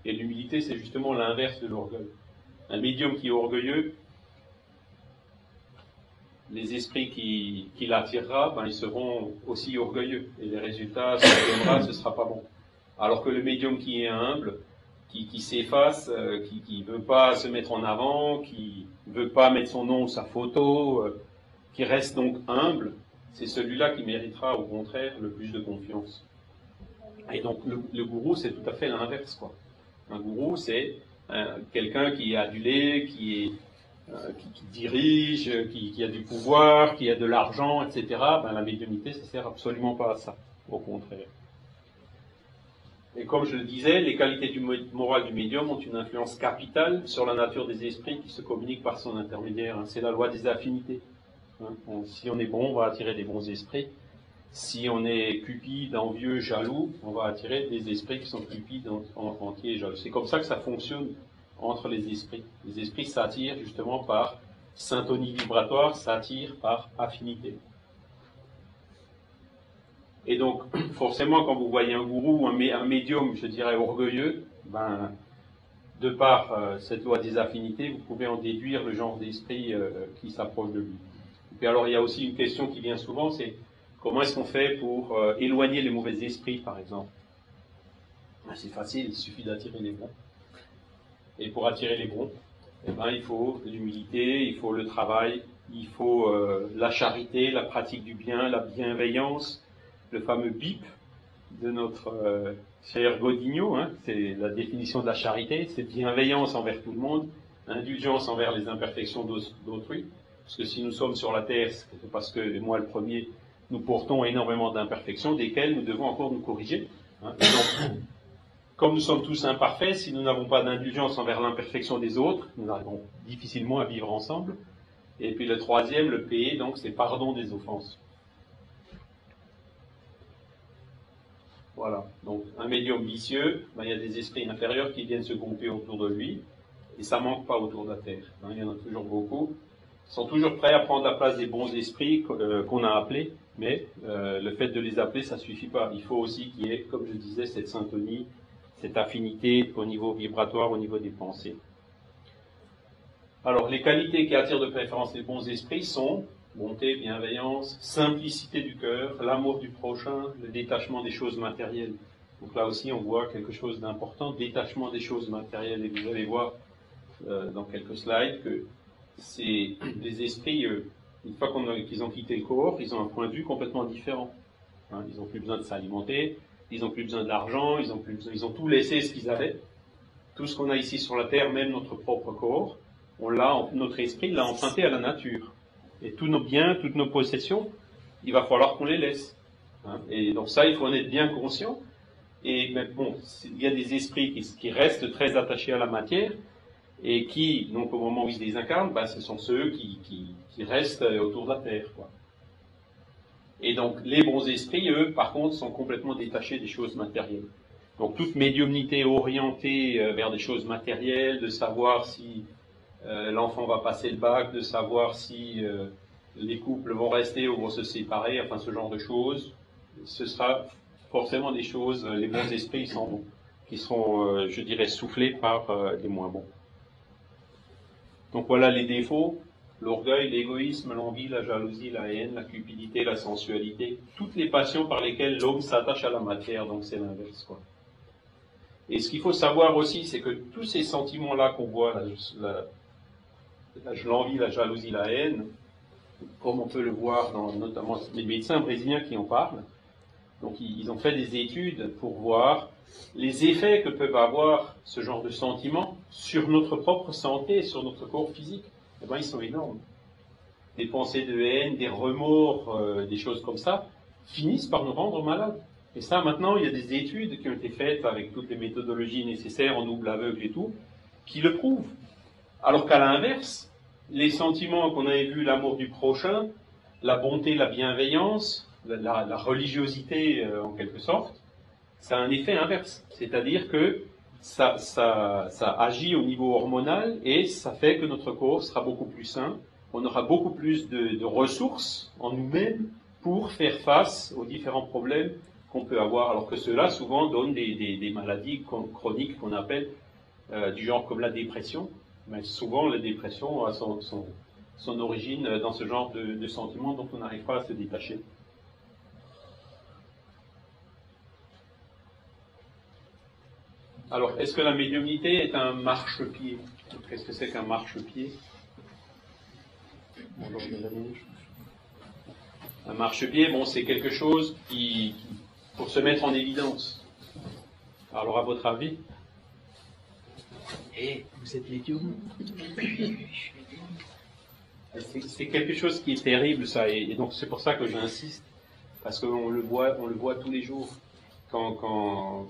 Et l'humilité, c'est justement l'inverse de l'orgueil. Un médium qui est orgueilleux, les esprits qui, l'attirera, ben, ils seront aussi orgueilleux. Et les résultats, ce ne sera pas bon. Alors que le médium qui est humble, qui, qui s'efface, euh, qui ne veut pas se mettre en avant, qui ne veut pas mettre son nom ou sa photo, euh, qui reste donc humble, c'est celui-là qui méritera au contraire le plus de confiance. Et donc le, gourou, c'est tout à fait l'inverse. quoi. Un gourou, c'est euh, quelqu'un qui est adulé, qui, est, qui, qui, dirige, qui, a du pouvoir, qui a de l'argent, etc. Ben, la médiumnité, ça sert absolument pas à ça. Au contraire. Et comme je le disais, les qualités du moral du médium ont une influence capitale sur la nature des esprits qui se communiquent par son intermédiaire. Hein. C'est la loi des affinités. Hein. si on est bon, on va attirer des bons esprits. Si on est cupide, envieux, jaloux, on va attirer des esprits qui sont cupides, entiers et jaloux. C'est comme ça que ça fonctionne entre les esprits. Les esprits s'attirent justement par syntonie vibratoire, s'attirent par affinité. Et donc, forcément, quand vous voyez un gourou, un, un médium, je dirais, orgueilleux, ben, de par euh, cette loi des affinités, vous pouvez en déduire le genre d'esprit euh, qui s'approche de lui. Et puis alors, il y a aussi une question qui vient souvent, c'est comment est-ce qu'on fait pour euh, éloigner les mauvais esprits, par exemple? Ben, C'est facile, il suffit d'attirer les bons. Et pour attirer les bons, eh ben, il faut l'humilité, il faut le travail, il faut la charité, la pratique du bien, la bienveillance, le fameux BIP de notre euh, cher Godinho, hein, c'est la définition de la charité, c'est bienveillance envers tout le monde, indulgence envers les imperfections d'autrui, parce que si nous sommes sur la terre, c'est parce que moi le premier, nous portons énormément d'imperfections, desquelles nous devons encore nous corriger. Hein. Comme nous sommes tous imparfaits, si nous n'avons pas d'indulgence envers l'imperfection des autres, nous arrivons difficilement à vivre ensemble. Et puis le troisième, le P, donc c'est pardon des offenses. Voilà. Donc, un médium vicieux, ben, il y a des esprits inférieurs qui viennent se grouper autour de lui, et ça manque pas autour de la Terre. Hein. il y en a toujours beaucoup. Ils sont toujours prêts à prendre la place des bons esprits euh, qu'on a appelés, mais euh, le fait de les appeler, ça suffit pas. Il faut aussi qu'il y ait, comme je disais, cette syntonie, cette affinité au niveau vibratoire, au niveau des pensées. Alors, les qualités qui attirent de préférence les bons esprits sont bonté, bienveillance, simplicité du cœur, l'amour du prochain, le détachement des choses matérielles. Donc là aussi, on voit quelque chose d'important, détachement des choses matérielles. Et vous allez voir euh, dans quelques slides que c'est des esprits, euh, une fois qu'ils ont quitté le corps, ils ont un point de vue complètement différent. Hein, ils n'ont plus besoin de s'alimenter, ils n'ont plus besoin d'argent, ils ont ils ont tout laissé ce qu'ils avaient. Tout ce qu'on a ici sur la terre, même notre propre corps, on l'a, notre esprit l'a emprunté à la nature. Et tous nos biens, toutes nos possessions, il va falloir qu'on les laisse. Hein. Et donc ça, il faut en être bien conscient. Et mais bon, il y a des esprits qui, restent très attachés à la matière et qui, donc au moment où ils se désincarnent, bah, ce sont ceux qui, qui, restent autour de la terre. Quoi. Et donc les bons esprits, eux, par contre, sont complètement détachés des choses matérielles. Donc toute médiumnité orientée euh, vers des choses matérielles, de savoir si euh, l'enfant va passer le bac, de savoir si euh, les couples vont rester ou vont se séparer, enfin ce genre de choses, ce sera forcément des choses, les bons esprits s'en vont, qui seront, je dirais, soufflés par les moins bons. Donc voilà les défauts l'orgueil, l'égoïsme, l'envie, la jalousie, la haine, la cupidité, la sensualité, toutes les passions par lesquelles l'homme s'attache à la matière, donc c'est l'inverse. Quoi. Et ce qu'il faut savoir aussi, c'est que tous ces sentiments-là qu'on voit, l'envie, la, jalousie, la haine, comme on peut le voir dans notamment les médecins brésiliens qui en parlent, donc ils ont fait des études pour voir les effets que peuvent avoir ce genre de sentiments sur notre propre santé, sur notre corps physique eh ben, ils sont énormes. Des pensées de haine, des remords, euh, des choses comme ça, finissent par nous rendre malades. Et ça, maintenant, il y a des études qui ont été faites avec toutes les méthodologies nécessaires en double aveugle et tout, qui le prouvent. Alors qu'à l'inverse, les sentiments qu'on avait vus, l'amour du prochain, la bonté, la bienveillance, la, religiosité euh, en quelque sorte, ça a un effet inverse. C'est-à-dire que ça, ça, ça, agit au niveau hormonal et ça fait que notre corps sera beaucoup plus sain. On aura beaucoup plus de, ressources en nous-mêmes pour faire face aux différents problèmes qu'on peut avoir. Alors que cela souvent donne des, maladies chroniques qu'on appelle euh, du genre comme la dépression. Mais souvent la dépression a son, son, son origine dans ce genre de, de sentiments dont on n'arrive pas à se détacher. Alors, est-ce que la médiumnité est un marchepied? Qu'est-ce que c'est qu'un marchepied? Un marchepied, bon, c'est quelque chose qui, pour se mettre en évidence. Alors, à votre avis? Et eh, vous êtes médium? C'est quelque chose qui est terrible, ça, et, donc c'est pour ça que j'insiste, parce qu'on le voit, on le voit tous les jours. Quand, quand,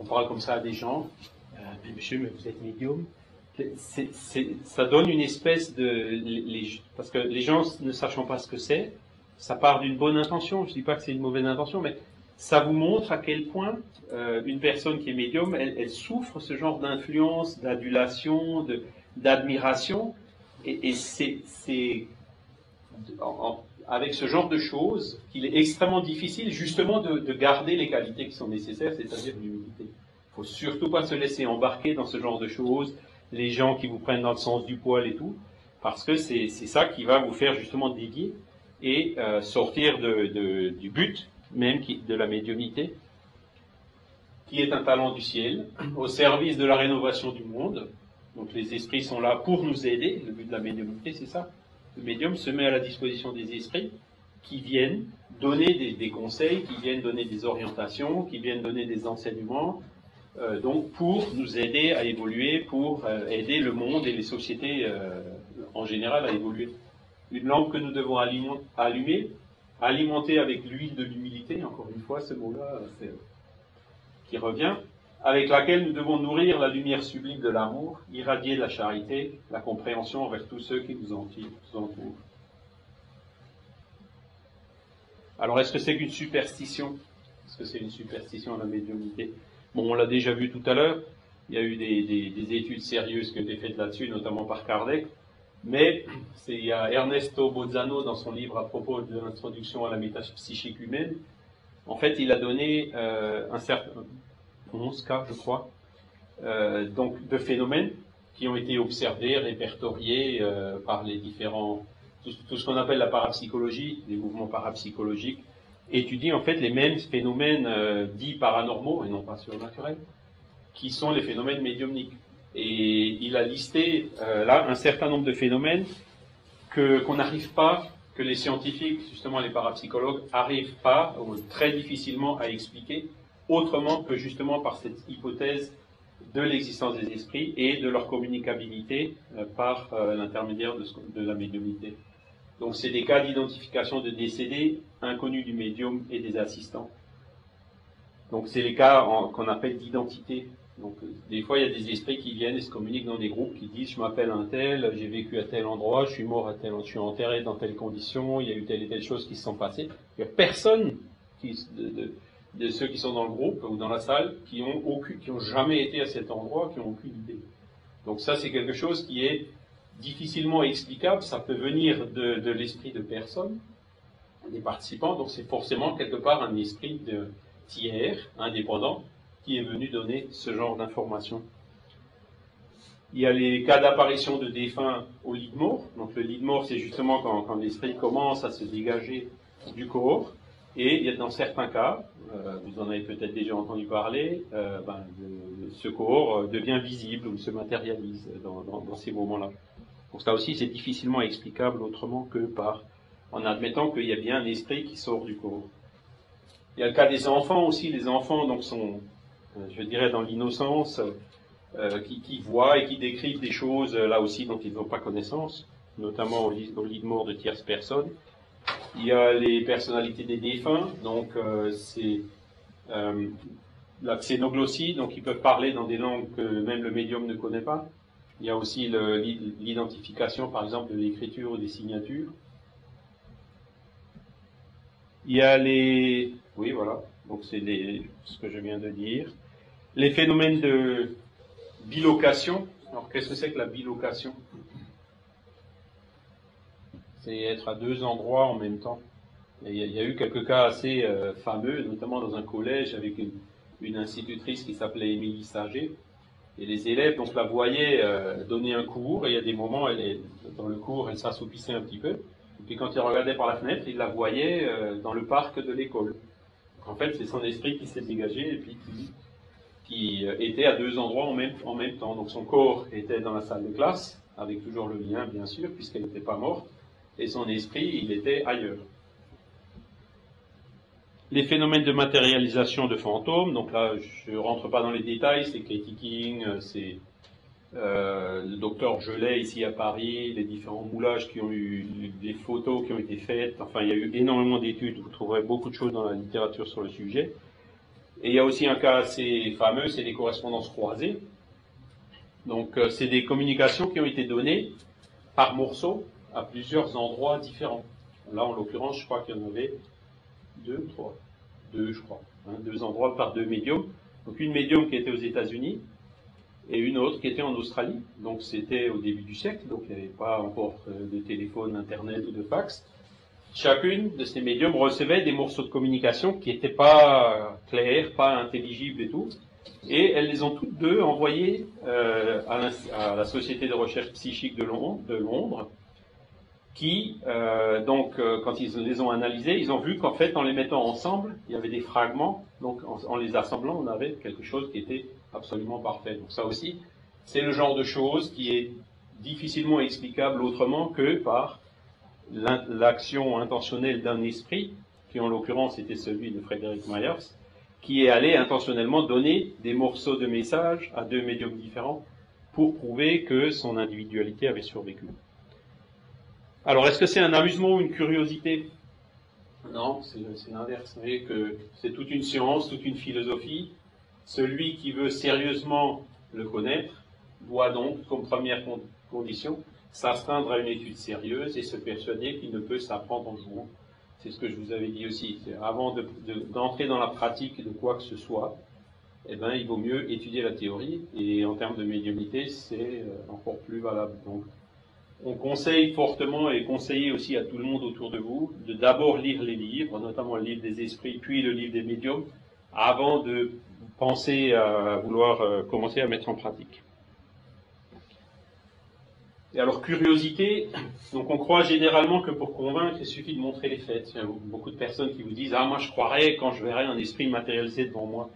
on parle comme ça à des gens, euh, monsieur, mais vous êtes médium. ça donne une espèce de, parce que les gens ne sachant pas ce que c'est, ça part d'une bonne intention. Je ne dis pas que c'est une mauvaise intention, mais ça vous montre à quel point euh, une personne qui est médium, elle, souffre ce genre d'influence, d'adulation, d'admiration, et, c'est avec ce genre de choses qu'il est extrêmement difficile justement de, garder les qualités qui sont nécessaires, c'est-à-dire l'humilité. Il faut surtout pas se laisser embarquer dans ce genre de choses, les gens qui vous prennent dans le sens du poil et tout, parce que c'est ça qui va vous faire justement dévier et euh, sortir du but même de la médiumnité, qui est un talent du ciel, au service de la rénovation du monde. Donc les esprits sont là pour nous aider, le but de la médiumnité c'est ça, le médium se met à la disposition des esprits qui viennent donner des, conseils, qui viennent donner des orientations, qui viennent donner des enseignements, euh, donc pour nous aider à évoluer, pour euh, aider le monde et les sociétés euh, en général à évoluer. Une lampe que nous devons allumer, alimenter avec l'huile de l'humilité, encore une fois ce mot-là qui revient, avec laquelle nous devons nourrir la lumière sublime de l'amour, irradier la charité, la compréhension envers tous ceux qui nous entourent. Alors, est-ce que c'est qu'une superstition? Est-ce que c'est une superstition à la médiumnité? Bon, on l'a déjà vu tout à l'heure. Il y a eu des, études sérieuses qui ont été faites là-dessus, notamment par Kardec. Mais il y a Ernesto Bozzano dans son livre à propos de l'introduction à la métapsychique humaine. En fait, il a donné euh, un certain, 11 cas, je crois, euh, donc de phénomènes qui ont été observés, répertoriés euh, par les différents, tout, ce qu'on appelle la parapsychologie, les mouvements parapsychologiques, étudie en fait les mêmes phénomènes euh, dits paranormaux et non pas surnaturels, qui sont les phénomènes médiumniques. Et il a listé là un certain nombre de phénomènes que qu'on n'arrive pas, que les scientifiques, justement les parapsychologues, arrivent pas ou très difficilement à expliquer autrement que justement par cette hypothèse de l'existence des esprits et de leur communicabilité euh, par euh, l'intermédiaire de, la médiumnité. Donc c'est des cas d'identification de décédés inconnus du médium et des assistants. Donc c'est les cas qu'on appelle d'identité. Donc des fois il y a des esprits qui viennent et se communiquent dans des groupes qui disent je m'appelle un tel, j'ai vécu à tel endroit, je suis mort à tel endroit, je suis enterré dans telle condition, il y a eu telle et telle chose qui se sont passées. Il n'y a personne qui, ceux qui sont dans le groupe ou dans la salle qui ont aucune, qui ont jamais été à cet endroit, qui ont aucune idée. Donc ça, c'est quelque chose qui est difficilement explicable. Ça peut venir de, l'esprit de personne, des participants. Donc c'est forcément quelque part un esprit de tiers, indépendant, qui est venu donner ce genre d'informations. Il y a les cas d'apparition de défunts au lit de mort. Donc le lit de mort, c'est justement quand, quand l'esprit commence à se dégager du corps. Et il y a dans certains cas, euh, vous en avez peut-être déjà entendu parler, euh, ben, ce corps euh, devient visible ou se matérialise dans, ces moments-là. Donc ça aussi, c'est difficilement explicable autrement que par en admettant qu'il y a bien un esprit qui sort du corps. Il y a le cas des enfants aussi. Les enfants donc sont, je dirais, dans l'innocence, qui, voient et qui décrivent des choses là aussi dont ils n'ont pas connaissance, notamment au lit de mort de tierces personnes. Il y a les personnalités des défunts, donc euh, c'est euh, la xénoglossie, donc ils peuvent parler dans des langues que même le médium ne connaît pas. Il y a aussi l'identification, par exemple, de l'écriture ou des signatures. Il y a les... Oui, voilà, donc c'est ce que je viens de dire. Les phénomènes de bilocation. Alors, qu'est-ce que c'est que la bilocation? C'est être à deux endroits en même temps. Il y, a eu quelques cas assez euh, fameux, notamment dans un collège avec une, institutrice qui s'appelait Émilie Saget. Et les élèves donc la voyaient euh, donner un cours, et il y a des moments, elle dans le cours, elle s'assoupissait un petit peu. Et puis quand ils regardaient par la fenêtre, ils la voyaient euh, dans le parc de l'école. En fait, c'est son esprit qui s'est dégagé et puis qui, qui était à deux endroits en même, en même temps. Donc son corps était dans la salle de classe, avec toujours le lien, bien sûr, puisqu'elle n'était pas morte et son esprit, il était ailleurs. Les phénomènes de matérialisation de fantômes, donc là je ne rentre pas dans les détails, c'est Katie c'est euh, le docteur Gelet ici à Paris, les différents moulages qui ont eu, des photos qui ont été faites, enfin il y a eu énormément d'études, vous trouverez beaucoup de choses dans la littérature sur le sujet. Et il y a aussi un cas assez fameux, c'est les correspondances croisées. Donc euh, c'est des communications qui ont été données par morceaux à plusieurs endroits différents. Là, en l'occurrence, je crois qu'il y en avait deux, trois, deux, je crois, hein, deux endroits par deux médiums. Donc une médium qui était aux États-Unis et une autre qui était en Australie. Donc c'était au début du siècle, donc il n'y avait pas encore de téléphone, internet ou de fax. Chacune de ces médiums recevait des morceaux de communication qui n'étaient pas clairs, pas intelligibles et tout. Et elles les ont toutes deux envoyées euh, à, la, Société de recherche psychique de Londres qui, euh, donc, euh, quand ils les ont analysés, ils ont vu qu'en fait, en les mettant ensemble, il y avait des fragments. Donc, en, les assemblant, on avait quelque chose qui était absolument parfait. Donc, ça aussi, c'est le genre de chose qui est difficilement explicable autrement que par l'action intentionnelle d'un esprit, qui en l'occurrence était celui de Frédéric Myers, qui est allé intentionnellement donner des morceaux de messages à deux médiums différents pour prouver que son individualité avait survécu. Alors, est-ce que c'est un amusement ou une curiosité? Non, c'est l'inverse. Vous voyez que c'est toute une science, toute une philosophie. Celui qui veut sérieusement le connaître doit donc, comme première condition, s'astreindre à une étude sérieuse et se persuader qu'il ne peut s'apprendre en jouant. C'est ce que je vous avais dit aussi. Avant d'entrer dans la pratique de quoi que ce soit, eh ben, il vaut mieux étudier la théorie. Et en termes de médiumnité, c'est euh, encore plus valable. Donc, on conseille fortement et conseiller aussi à tout le monde autour de vous de d'abord lire les livres, notamment le livre des esprits, puis le livre des médiums, avant de penser à vouloir euh, commencer à mettre en pratique. Et alors, curiosité, donc on croit généralement que pour convaincre, il suffit de montrer les faits. Beaucoup de personnes qui vous disent Ah, moi je croirais quand je verrai un esprit matérialisé devant moi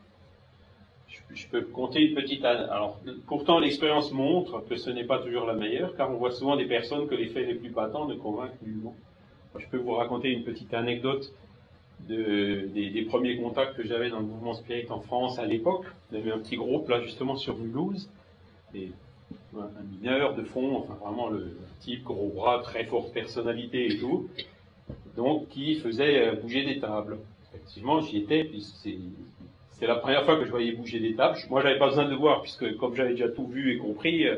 je peux compter une petite. Alors, pourtant, l'expérience montre que ce n'est pas toujours la meilleure, car on voit souvent des personnes que les faits les plus patents ne convainquent nullement. Je peux vous raconter une petite anecdote. des, premiers contacts que j'avais dans le mouvement spirit en France à l'époque. Y avait un petit groupe là justement sur Mulhouse, et un mineur de fond, enfin vraiment le type gros bras, très forte personnalité et tout, donc qui faisait euh, bouger des tables. Effectivement, j'y étais, puis c'est la première fois que je voyais bouger des tables. Moi, j'avais pas besoin de voir, puisque comme j'avais déjà tout vu et compris, euh,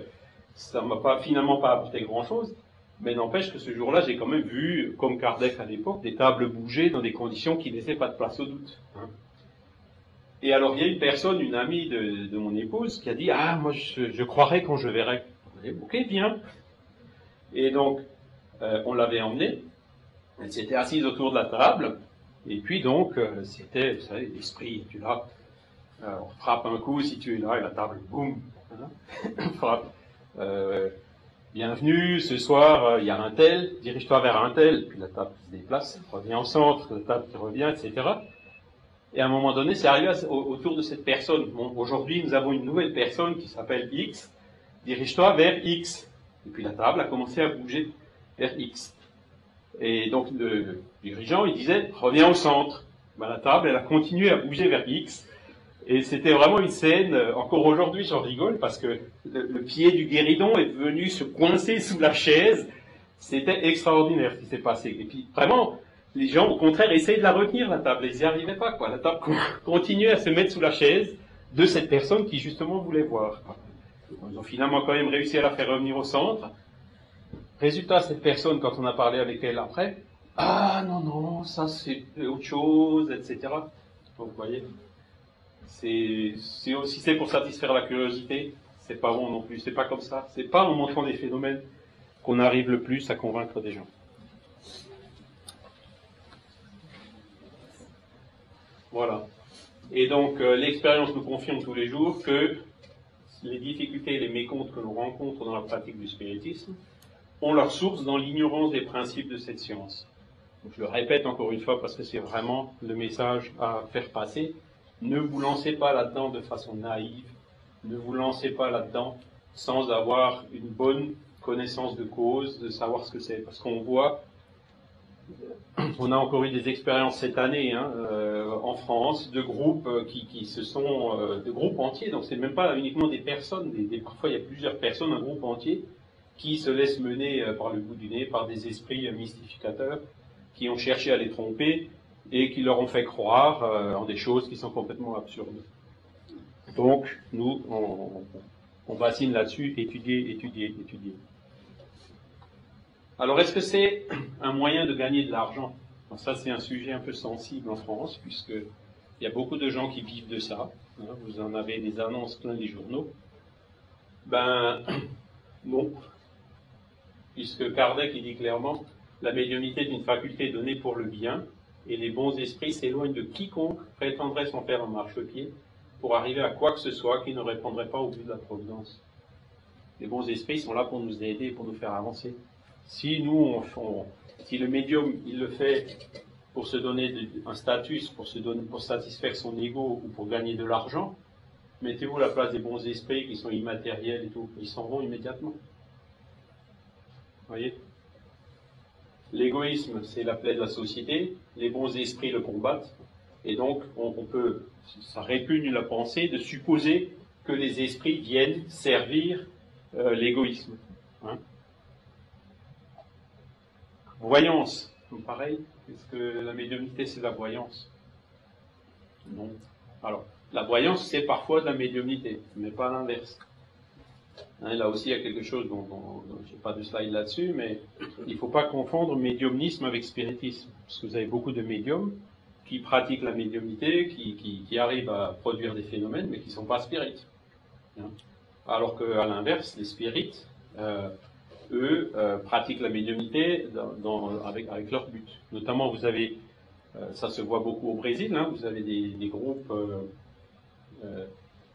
ça m'a pas finalement pas apporté grand chose. Mais n'empêche que ce jour-là, j'ai quand même vu, comme Kardec à l'époque, des tables bouger dans des conditions qui laissaient pas de place au doute. Hein. Et alors, il y a une personne, une amie de, mon épouse, qui a dit Ah, moi, je, croirais quand je verrai. Ok, bien. Et donc, euh, on l'avait emmenée. Elle s'était assise autour de la table. Et puis, donc, euh, c'était, vous savez, l'esprit, tu là. on frappe un coup si tu es là, et la table, boum, hein, frappe. Euh, bienvenue, ce soir, il y a un tel, dirige-toi vers un tel, puis la table se déplace, revient au centre, la table qui revient, etc. Et à un moment donné, c'est arrivé autour de cette personne. Aujourd'hui, nous avons une nouvelle personne qui s'appelle X. Dirige-toi vers X. Et puis la table a commencé à bouger vers X. Et donc le dirigeant, il disait, reviens au centre. Ben, la table, elle a continué à bouger vers X. Et c'était vraiment une scène, euh, encore aujourd'hui j'en rigole, parce que le, pied du guéridon est venu se coincer sous la chaise. C'était extraordinaire ce qui s'est passé. Et puis vraiment, les gens, au contraire, essayaient de la retenir, la table. Ils n'y arrivaient pas, quoi. La table continuait à se mettre sous la chaise de cette personne qui, justement, voulait voir. Ils ont finalement quand même réussi à la faire revenir au centre. Résultat, cette personne, quand on a parlé avec elle après, ah non, non, ça c'est autre chose, etc. Donc, vous voyez, si c'est pour satisfaire la curiosité, c'est pas bon non plus. C'est pas comme ça. C'est pas en montrant des phénomènes qu'on arrive le plus à convaincre des gens. Voilà. Et donc, euh, l'expérience nous confirme tous les jours que les difficultés et les mécomptes que l'on rencontre dans la pratique du spiritisme ont leur source dans l'ignorance des principes de cette science. je le répète encore une fois parce que c'est vraiment le message à faire passer. Ne vous lancez pas là-dedans de façon naïve. Ne vous lancez pas là-dedans sans avoir une bonne connaissance de cause, de savoir ce que c'est. Parce qu'on voit on a encore eu des expériences cette année hein, euh, en France de groupes euh, qui, se sont euh, de groupes entiers. Donc c'est même pas uniquement des personnes. Parfois il y a plusieurs personnes, un groupe entier, qui se laissent mener par le bout du nez par des esprits mystificateurs qui ont cherché à les tromper et qui leur ont fait croire en des choses qui sont complètement absurdes. Donc nous on, on bassine là-dessus, étudier, étudier, étudier. Alors, est-ce que c'est un moyen de gagner de l'argent? Ça, c'est un sujet un peu sensible en France, puisqu'il y a beaucoup de gens qui vivent de ça. Hein. vous en avez des annonces plein les journaux. Ben, non. Puisque Kardec, il dit clairement, la médiumnité est une faculté donnée pour le bien, et les bons esprits s'éloignent de quiconque prétendrait s'en faire un marchepied pour arriver à quoi que ce soit qui ne répondrait pas au but de la providence. Les bons esprits sont là pour nous aider, pour nous faire avancer. Si nous, on, si le médium, il le fait pour se donner un statut, pour, se donner, pour satisfaire son ego ou pour gagner de l'argent, mettez-vous à la place des bons esprits qui sont immatériels et tout. Ils s'en vont immédiatement. Voyez L'égoïsme, c'est la plaie de la société. Les bons esprits le combattent. Et donc, on, peut, ça répugne la pensée de supposer que les esprits viennent servir euh, l'égoïsme. Hein Voyance, pareil. Est-ce que la médiumnité, c'est la voyance? Non. Alors, la voyance, c'est parfois de la médiumnité, mais pas l'inverse. Hein, là aussi, il y a quelque chose dont, je n'ai pas de slide là-dessus, mais il ne faut pas confondre médiumnisme avec spiritisme. Parce que vous avez beaucoup de médiums qui pratiquent la médiumnité, qui, arrivent à produire des phénomènes, mais qui ne sont pas spirites. Hein. Alors qu'à l'inverse, les spirites, euh, eux, euh, pratiquent la médiumnité avec, leur but. Notamment, vous avez, euh, ça se voit beaucoup au Brésil, hein, vous avez des, groupes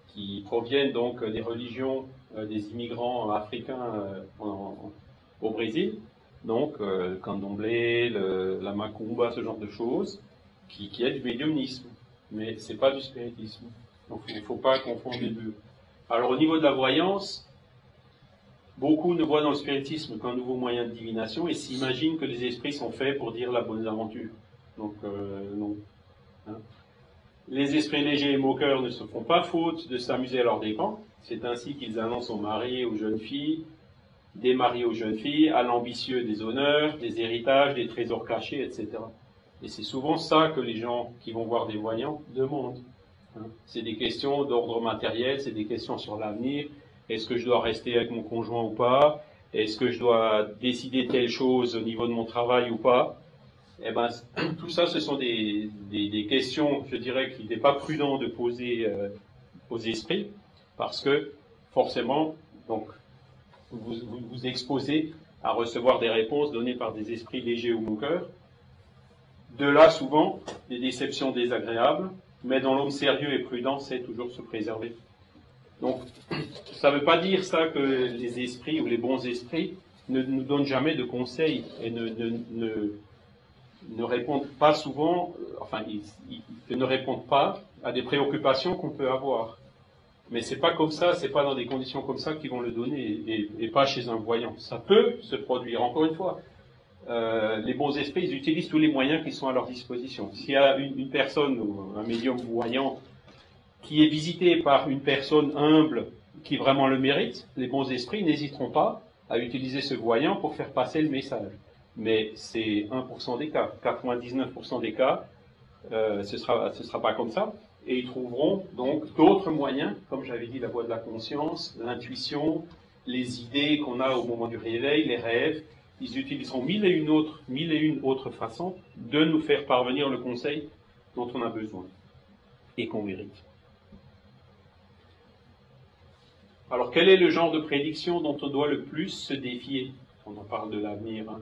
qui proviennent donc des religions des immigrants africains au Brésil, donc le candomblé, la macumba, ce genre de choses, qui, qui est du médiumnisme, mais c'est pas du spiritisme. Donc il ne faut pas confondre les deux. Alors au niveau de la voyance, Beaucoup ne voient dans le spiritisme qu'un nouveau moyen de divination et s'imaginent que les esprits sont faits pour dire la bonne aventure. Donc, euh, non. Hein. Les esprits légers et moqueurs ne se font pas faute de s'amuser à leur dépens. C'est ainsi qu'ils annoncent aux mariés, aux jeunes filles, des maris aux jeunes filles, à l'ambitieux des honneurs, des héritages, des trésors cachés, etc. Et c'est souvent ça que les gens qui vont voir des voyants demandent. Hein. C'est des questions d'ordre matériel, c'est des questions sur l'avenir. Est-ce que je dois rester avec mon conjoint ou pas? Est-ce que je dois décider telle chose au niveau de mon travail ou pas? Eh ben, tout ça, ce sont des, questions, je dirais, qu'il n'est pas prudent de poser euh, aux esprits, parce que forcément, donc, vous, vous exposez à recevoir des réponses données par des esprits légers ou moqueurs. De là, souvent, des déceptions désagréables, mais dans l'homme sérieux et prudent, c'est toujours se préserver. Donc, ça ne veut pas dire ça que les esprits ou les bons esprits ne nous donnent jamais de conseils et ne, ne, ne, répondent pas souvent, enfin, ils, ne répondent pas à des préoccupations qu'on peut avoir. Mais c'est pas comme ça, c'est pas dans des conditions comme ça qu'ils vont le donner et, pas chez un voyant. Ça peut se produire. Encore une fois, euh, les bons esprits, ils utilisent tous les moyens qui sont à leur disposition. S'il y a une, personne ou un médium voyant qui est visité par une personne humble qui vraiment le mérite, les bons esprits n'hésiteront pas à utiliser ce voyant pour faire passer le message. Mais c'est 1% des cas. 99% des cas, euh, ce ne sera, ce sera pas comme ça. Et ils trouveront donc d'autres moyens, comme j'avais dit, la voix de la conscience, l'intuition, les idées qu'on a au moment du réveil, les rêves, ils utiliseront mille et une autres, mille et une autres façons de nous faire parvenir le conseil dont on a besoin et qu'on mérite. Alors quel est le genre de prédiction dont on doit le plus se défier? On en parle de l'avenir. Hein.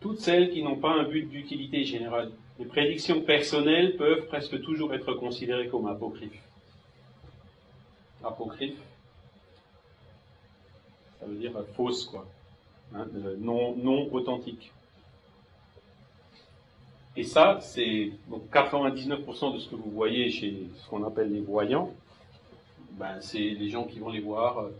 Toutes celles qui n'ont pas un but d'utilité générale. Les prédictions personnelles peuvent presque toujours être considérées comme apocryphes. Apocryphe, ça veut dire fausse, quoi. Hein, non, non authentique. Et ça, c'est 99% de ce que vous voyez chez ce qu'on appelle les voyants. Ben, c'est les gens qui vont les voir euh,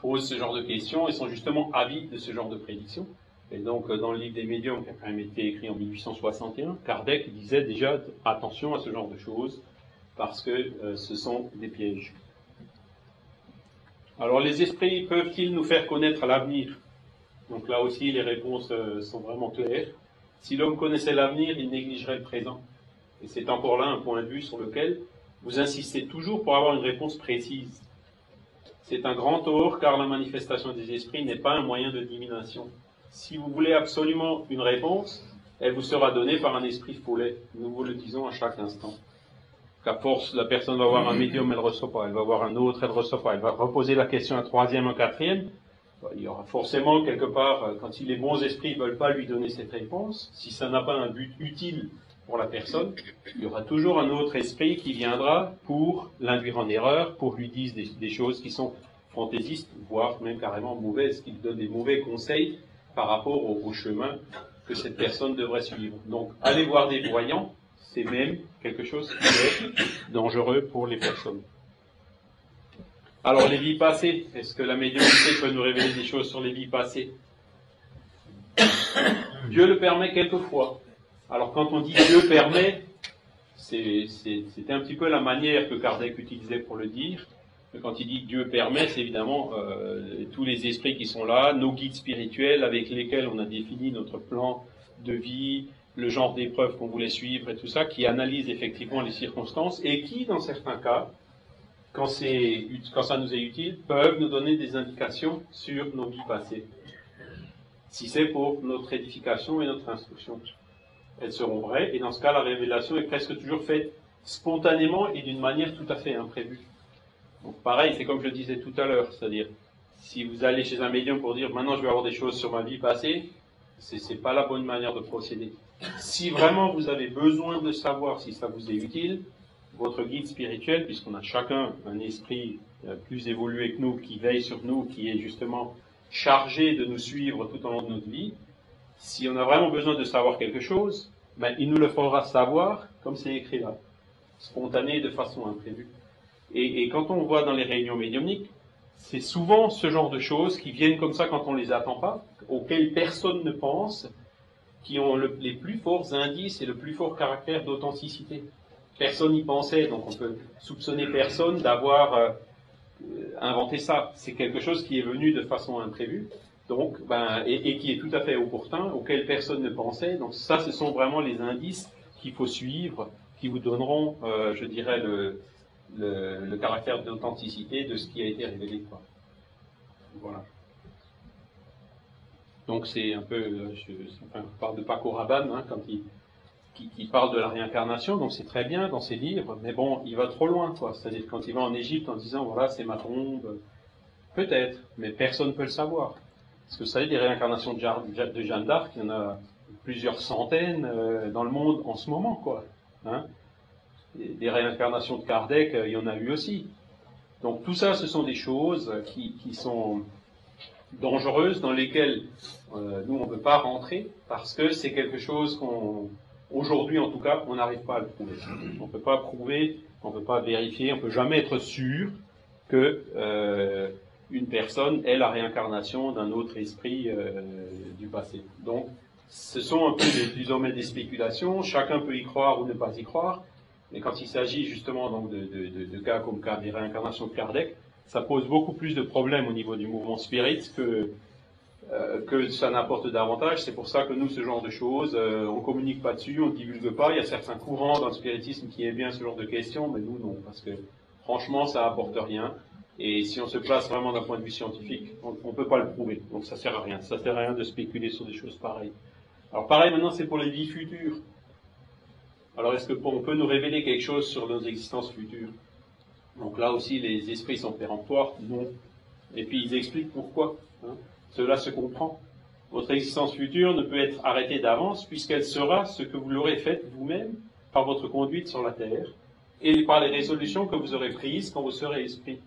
posent ce genre de questions et sont justement avides de ce genre de prédictions. Et donc, euh, dans le livre des médiums, qui a quand même été écrit en 1861, Kardec disait déjà attention à ce genre de choses parce que euh, ce sont des pièges. Alors, les esprits peuvent-ils nous faire connaître l'avenir? Donc là aussi, les réponses euh, sont vraiment claires. Si l'homme connaissait l'avenir, il négligerait le présent. Et c'est encore là un point de vue sur lequel vous insistez toujours pour avoir une réponse précise. C'est un grand tort car la manifestation des esprits n'est pas un moyen de divination. Si vous voulez absolument une réponse, elle vous sera donnée par un esprit follet. Nous vous le disons à chaque instant. Qu'à force, la personne va voir un médium, elle ne reçoit pas. Elle va voir un autre, elle ne reçoit pas. Elle va reposer la question un troisième, un quatrième. Il y aura forcément quelque part, euh, quand les bons esprits ne veulent pas lui donner cette réponse, si ça n'a pas un but utile pour la personne, il y aura toujours un autre esprit qui viendra pour l'induire en erreur, pour lui dire des, choses qui sont fantaisistes, voire même carrément mauvaises, qui lui donnent des mauvais conseils par rapport au, chemin que cette personne devrait suivre. Donc, aller voir des voyants, c'est même quelque chose qui est dangereux pour les personnes. Alors, les vies passées, est-ce que la médiumnité peut nous révéler des choses sur les vies passées? Dieu le permet quelquefois. Alors, quand on dit Dieu permet, c'était un petit peu la manière que Kardec utilisait pour le dire. Quand il dit Dieu permet, c'est évidemment euh, tous les esprits qui sont là, nos guides spirituels avec lesquels on a défini notre plan de vie, le genre d'épreuves qu'on voulait suivre et tout ça, qui analysent effectivement les circonstances et qui, dans certains cas, quand, quand ça nous est utile, peuvent nous donner des indications sur nos vies passées. Si c'est pour notre édification et notre instruction, elles seront vraies. Et dans ce cas, la révélation est presque toujours faite spontanément et d'une manière tout à fait imprévue. Donc pareil, c'est comme je le disais tout à l'heure, c'est-à-dire si vous allez chez un médium pour dire maintenant je vais avoir des choses sur ma vie passée, c'est n'est pas la bonne manière de procéder. Si vraiment vous avez besoin de savoir si ça vous est utile, votre guide spirituel, puisqu'on a chacun un esprit euh, plus évolué que nous, qui veille sur nous, qui est justement chargé de nous suivre tout au long de notre vie, si on a vraiment besoin de savoir quelque chose, ben, il nous le fera savoir comme c'est écrit là, spontané de façon imprévue. Et, quand on voit dans les réunions médiumniques, c'est souvent ce genre de choses qui viennent comme ça quand on les attend pas, auxquelles personne ne pense, qui ont les plus forts indices et le plus fort caractère d'authenticité. Personne n'y pensait, donc on peut soupçonner personne d'avoir euh, inventé ça. C'est quelque chose qui est venu de façon imprévue, donc, ben, et, qui est tout à fait opportun, auquel personne ne pensait. Donc ça, ce sont vraiment les indices qu'il faut suivre, qui vous donneront, euh, je dirais, le, le, caractère d'authenticité de ce qui a été révélé. Quoi. Voilà. Donc c'est un peu, euh, je, enfin, parle de Paco Rabanne hein, quand il, qui, parle de la réincarnation, donc c'est très bien dans ses livres, mais bon, il va trop loin, quoi. C'est-à-dire quand il va en Égypte en disant voilà c'est ma tombe, peut-être, mais personne ne peut le savoir. Parce que vous savez, des réincarnations de, Jeanne d'Arc, il y en a plusieurs centaines euh, dans le monde en ce moment, quoi. Hein des réincarnations de Kardec, euh, il y en a eu aussi. Donc tout ça, ce sont des choses qui, sont dangereuses, dans lesquelles euh, nous, on ne peut pas rentrer, parce que c'est quelque chose qu'on, aujourd'hui en tout cas, on n'arrive pas à le prouver. On ne peut pas prouver, on ne peut pas vérifier, on ne peut jamais être sûr que euh, une personne est la réincarnation d'un autre esprit du passé. Donc, ce sont un peu moins des spéculations, chacun peut y croire ou ne pas y croire, mais quand il s'agit justement donc de, cas comme cas des réincarnations de Kardec, ça pose beaucoup plus de problèmes au niveau du mouvement spirit que, euh, que ça n'apporte davantage. C'est pour ça que nous, ce genre de choses, euh, on communique pas dessus, on divulgue pas. Il y a certains courants dans le spiritisme qui aiment bien ce genre de questions, mais nous, non, parce que franchement, ça apporte rien. Et si on se place vraiment d'un point de vue scientifique, on ne peut pas le prouver. Donc ça sert à rien. Ça sert à rien de spéculer sur des choses pareilles. Alors pareil, maintenant, c'est pour les vies futures. Alors est-ce qu'on peut nous révéler quelque chose sur nos existences futures? Donc là aussi, les esprits sont péremptoires, non. Et puis ils expliquent pourquoi. Hein. Cela se comprend. Votre existence future ne peut être arrêtée d'avance puisqu'elle sera ce que vous l'aurez fait vous-même par votre conduite sur la terre et par les résolutions que vous aurez prises quand vous serez esprit.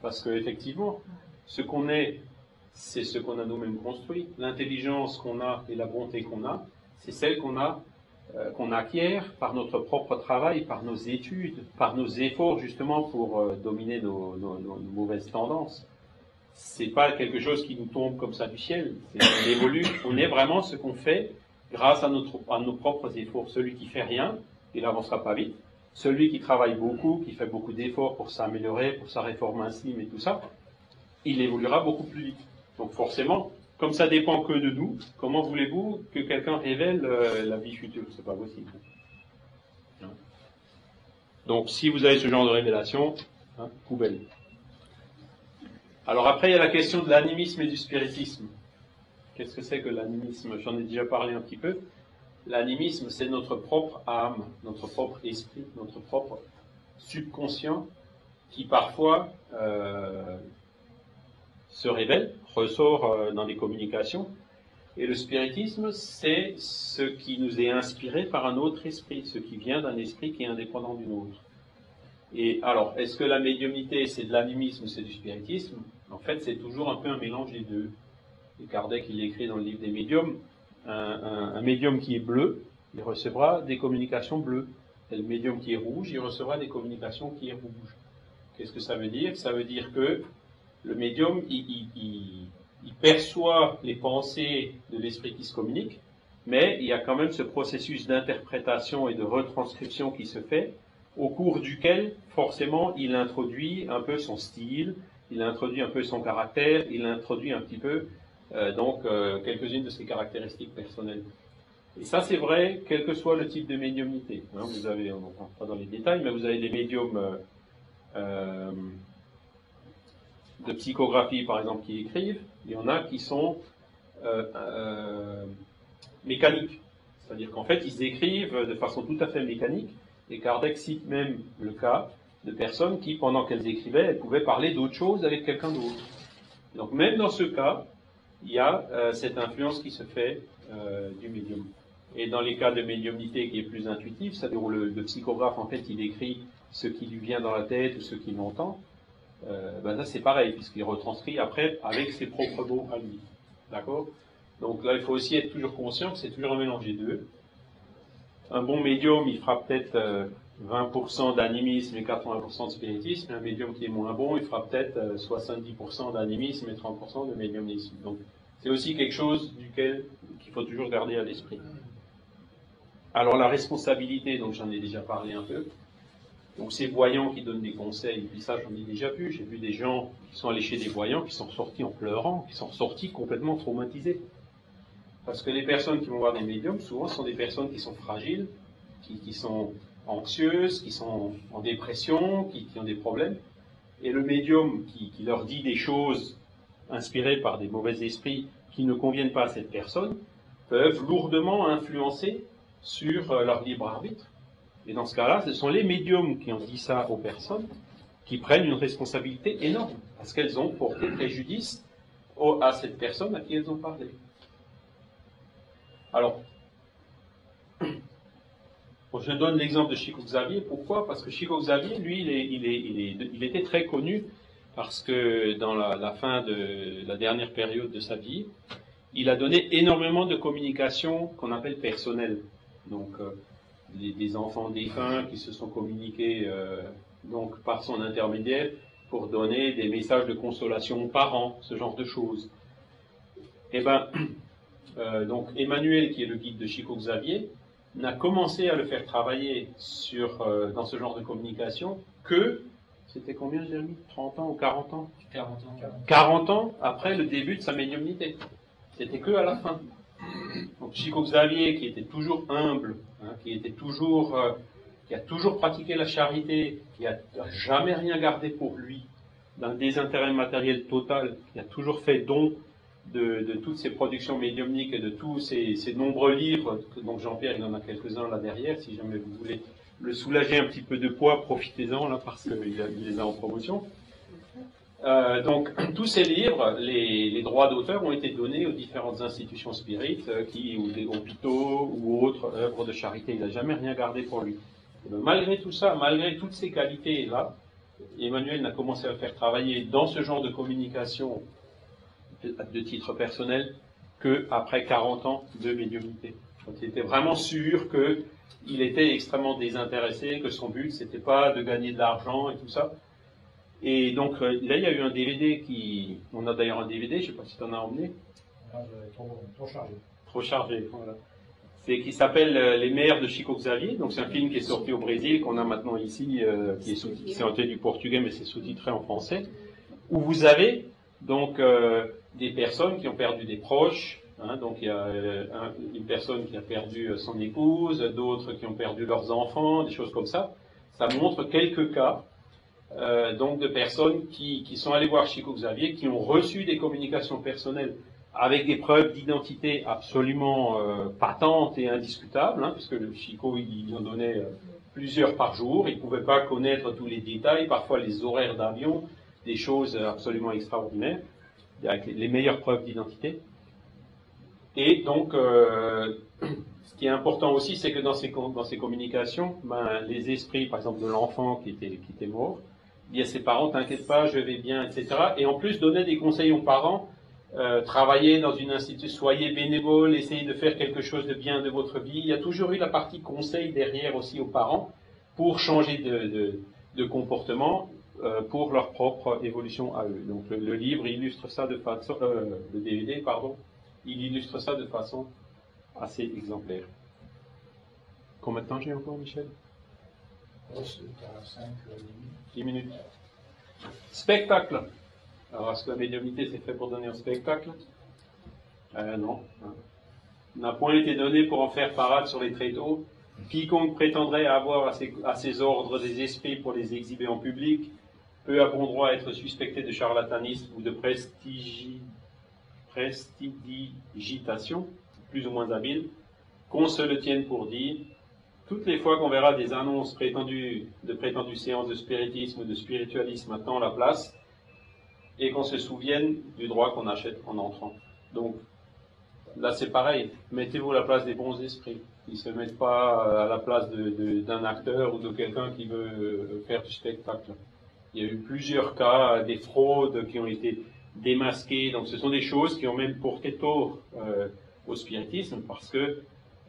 Parce qu'effectivement, ce qu'on est, c'est ce qu'on a nous-mêmes construit. L'intelligence qu'on a et la bonté qu'on a, c'est celle qu'on a qu'on acquiert par notre propre travail, par nos études, par nos efforts justement pour euh, dominer nos, mauvaises tendances. C'est pas quelque chose qui nous tombe comme ça du ciel. On évolue, on est vraiment ce qu'on fait grâce à nos propres efforts. Celui qui fait rien, il n'avancera pas vite. Celui qui travaille beaucoup, qui fait beaucoup d'efforts pour s'améliorer, pour sa réforme intime et tout ça, il évoluera beaucoup plus vite. Donc forcément, comme ça dépend que de nous, comment voulez-vous que quelqu'un révèle euh, la vie future? C'est pas possible. Donc, si vous avez ce genre de révélation, hein, poubelle. Alors après, il y a la question de l'animisme et du spiritisme. Qu'est-ce que c'est que l'animisme? J'en ai déjà parlé un petit peu. L'animisme, c'est notre propre âme, notre propre esprit, notre propre subconscient qui parfois euh, se révèle ressort euh, dans les communications. Et le spiritisme, c'est ce qui nous est inspiré par un autre esprit, ce qui vient d'un esprit qui est indépendant du nôtre. Et alors, est-ce que la médiumnité, c'est de l'animisme, c'est du spiritisme? En fait, c'est toujours un peu un mélange des deux. Et Kardec, il écrit dans le livre des médiums, un, médium qui est bleu, il recevra des communications bleues. Et le médium qui est rouge, il recevra des communications qui est rouge. Qu'est-ce que ça veut dire? Ça veut dire que le médium, il, perçoit les pensées de l'esprit qui se communique, mais il y a quand même ce processus d'interprétation et de retranscription qui se fait, au cours duquel, forcément, il introduit un peu son style, il introduit un peu son caractère, il introduit un petit peu, euh, donc, euh, quelques-unes de ses caractéristiques personnelles. Et ça, c'est vrai, quel que soit le type de médiumnité. Hein, vous avez, on ne pas dans les détails, mais vous avez des médiums euh, de psychographie, par exemple, qui écrivent, il y en a qui sont euh, euh, mécaniques. C'est-à-dire qu'en fait, ils écrivent de façon tout à fait mécanique, et Kardec cite même le cas de personnes qui, pendant qu'elles écrivaient, elles pouvaient parler d'autre chose avec quelqu'un d'autre. Donc même dans ce cas, il y a euh, cette influence qui se fait du médium. Et dans les cas de médiumnité qui est plus intuitif, c'est-à-dire où le, le, psychographe, en fait, il écrit ce qui lui vient dans la tête ou ce qu'il entend, euh, ben ça c'est pareil, puisqu'il retranscrit après avec ses propres mots à lui. D'accord? Donc là, il faut aussi être toujours conscient que c'est toujours un mélange des deux. Un bon médium, il fera peut-être 20% euh, d'animisme et 80% de spiritisme. Un médium qui est moins bon, il fera peut-être 70% euh, d'animisme et 30% de médiumnisme. Donc C'est aussi quelque chose duquel qu'il faut toujours garder à l'esprit. Alors la responsabilité, donc j'en ai déjà parlé un peu. Donc ces voyants qui donnent des conseils, puis ça j'en ai déjà vu, j'ai vu des gens qui sont allés chez des voyants, qui sont sortis en pleurant, qui sont sortis complètement traumatisés. Parce que les personnes qui vont voir des médiums, souvent sont des personnes qui sont fragiles, qui, sont anxieuses, qui sont en dépression, qui, ont des problèmes. Et le médium qui, qui leur dit des choses inspirées par des mauvais esprits qui ne conviennent pas à cette personne, peuvent lourdement influencer sur euh, leur libre arbitre. Et dans ce cas-là, ce sont les médiums qui ont dit ça aux personnes qui prennent une responsabilité énorme, parce qu'elles ont porté préjudice à cette personne à qui elles ont parlé. Alors, je donne l'exemple de Chico Xavier. Pourquoi? Parce que Chico Xavier, lui, il, était très connu parce que dans la, fin de la dernière période de sa vie, il a donné énormément de communication qu'on appelle personnelle. Donc, euh, des, enfants défunts qui se sont communiqués euh, donc par son intermédiaire pour donner des messages de consolation aux parents, ce genre de choses. Eh ben, euh, donc Emmanuel, qui est le guide de Chico Xavier, n'a commencé à le faire travailler sur, dans ce genre de communication que, c'était combien Jérémy? 30 ans ou 40 ans? 40 ans. 40 ans après le début de sa médiumnité. C'était que à la fin. Donc Chico Xavier, qui était toujours humble, hein, qui était toujours, euh, qui a toujours pratiqué la charité, qui a jamais rien gardé pour lui, d'un désintérêt matériel total, qui a toujours fait don de, toutes ses productions médiumniques et de tous ses, nombreux livres, donc Jean-Pierre il en a quelques-uns là derrière, si jamais vous voulez le soulager un petit peu de poids, profitez-en là parce qu'il il les a en promotion. Euh, donc, tous ces livres, les, droits d'auteur ont été donnés aux différentes institutions spirites, euh, qui, ou des hôpitaux ou autres œuvres de charité. Il n'a jamais rien gardé pour lui. malgré tout ça, malgré toutes ces qualités-là, Emmanuel n'a commencé à faire travailler dans ce genre de communication de titre personnel que après 40 ans de médiumnité. il était vraiment sûr qu'il était extrêmement désintéressé, que son but c'était pas de gagner de l'argent et tout ça, et donc euh, là, il y a eu un DVD qui. On a d'ailleurs un DVD, je ne sais pas si tu en as emmené. Ah, trop, chargé. Trop chargé, voilà. C'est qui s'appelle euh, Les mères de Chico Xavier. Donc c'est un film qui est sorti au Brésil, qu'on a maintenant ici, euh, qui est sous qui du portugais, mais c'est sous-titré en français. Où vous avez donc des personnes qui ont perdu des proches. Hein, donc il y a une personne qui a perdu son épouse, d'autres qui ont perdu leurs enfants, des choses comme ça. Ça montre quelques cas euh, donc de personnes qui, sont allées voir Chico Xavier, qui ont reçu des communications personnelles avec des preuves d'identité absolument euh, patentes et indiscutables, hein, puisque Chico il, en donnait euh, plusieurs par jour, il ne pouvait pas connaître tous les détails, parfois les horaires d'avion, des choses absolument extraordinaires, avec les meilleures preuves d'identité. Et donc, ce qui est important aussi, c'est que dans ces, dans ces communications, ben, les esprits, par exemple, de l'enfant qui était, qui était mort, dit à ses parents, t'inquiète pas, je vais bien, etc. Et en plus, donner des conseils aux parents, euh, travailler dans une institution, soyez bénévole, essayez de faire quelque chose de bien de votre vie. Il y a toujours eu la partie conseil derrière aussi aux parents pour changer de, comportement euh, pour leur propre évolution à eux. Donc le, livre illustre ça de façon, euh, le DVD, pardon, il illustre ça de façon assez exemplaire. Combien de temps j'ai encore, Michel? 10 minutes. Spectacle. Alors, est-ce que la médiumnité c'est fait pour donner un spectacle? Euh, Non. N'a point été donné pour en faire parade sur les tréteaux. Quiconque prétendrait avoir à ses, ordres des esprits pour les exhiber en public peut à bon droit être suspecté de charlatanisme ou de prestidigitation, plus ou moins habile, qu'on se le tienne pour dire, toutes les fois qu'on verra des annonces prétendues, de prétendues séances de spiritisme ou de spiritualisme attend la place, et qu'on se souvienne du droit qu'on achète en entrant. Donc, là c'est pareil, mettez-vous à la place des bons esprits. Ils ne se mettent pas à la place d'un acteur ou de quelqu'un qui veut faire du spectacle. Il y a eu plusieurs cas, des fraudes qui ont été démasquées, donc ce sont des choses qui ont même porté tort euh, au spiritisme parce que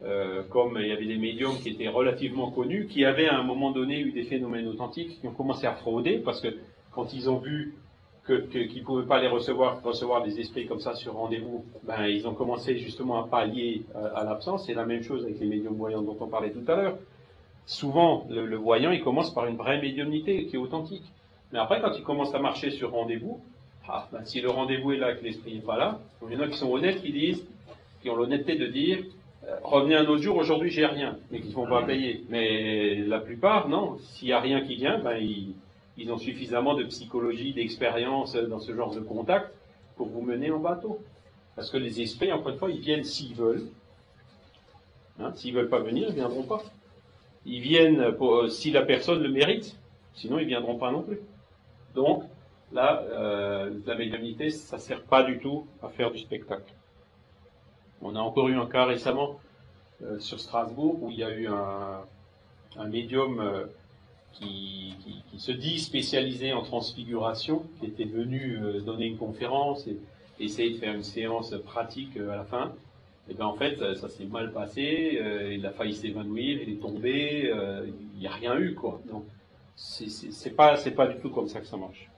euh, comme il y avait des médiums qui étaient relativement connus, qui avaient à un moment donné eu des phénomènes authentiques, qui ont commencé à frauder, parce que quand ils ont vu qu'ils ne pouvaient pas les recevoir, recevoir des esprits comme ça sur rendez-vous, ben, ils ont commencé justement à pallier euh, à, l'absence. C'est la même chose avec les médiums voyants dont on parlait tout à l'heure. Souvent, le, voyant, il commence par une vraie médiumnité qui est authentique. Mais après, quand il commence à marcher sur rendez-vous, ah, ben, si le rendez-vous est là et que l'esprit n'est pas là, il y en a qui sont honnêtes, qui disent, qui ont l'honnêteté de dire, euh, revenez un autre jour, aujourd'hui j'ai rien, mais qui ne vont pas payer. Mais la plupart, non. S'il n'y a rien qui vient, ben, ils, ils ont suffisamment de psychologie, d'expérience dans ce genre de contact pour vous mener en bateau. Parce que les esprits, encore une fois, ils viennent s'ils veulent. Hein, s'ils veulent pas venir, ils ne viendront pas. Ils viennent pour, euh, si la personne le mérite, sinon ils ne viendront pas non plus. Donc, là, euh, la médiumnité, ça ne sert pas du tout à faire du spectacle. On a encore eu un cas récemment euh, sur Strasbourg où il y a eu un, médium euh, qui, se dit spécialisé en transfiguration, qui était venu euh, donner une conférence et essayer de faire une séance pratique à la fin. Et bien en fait, ça, s'est mal passé, il a failli s'évanouir, il est tombé, il n'y a rien eu quoi. Donc c'est pas pas du tout comme ça que ça marche.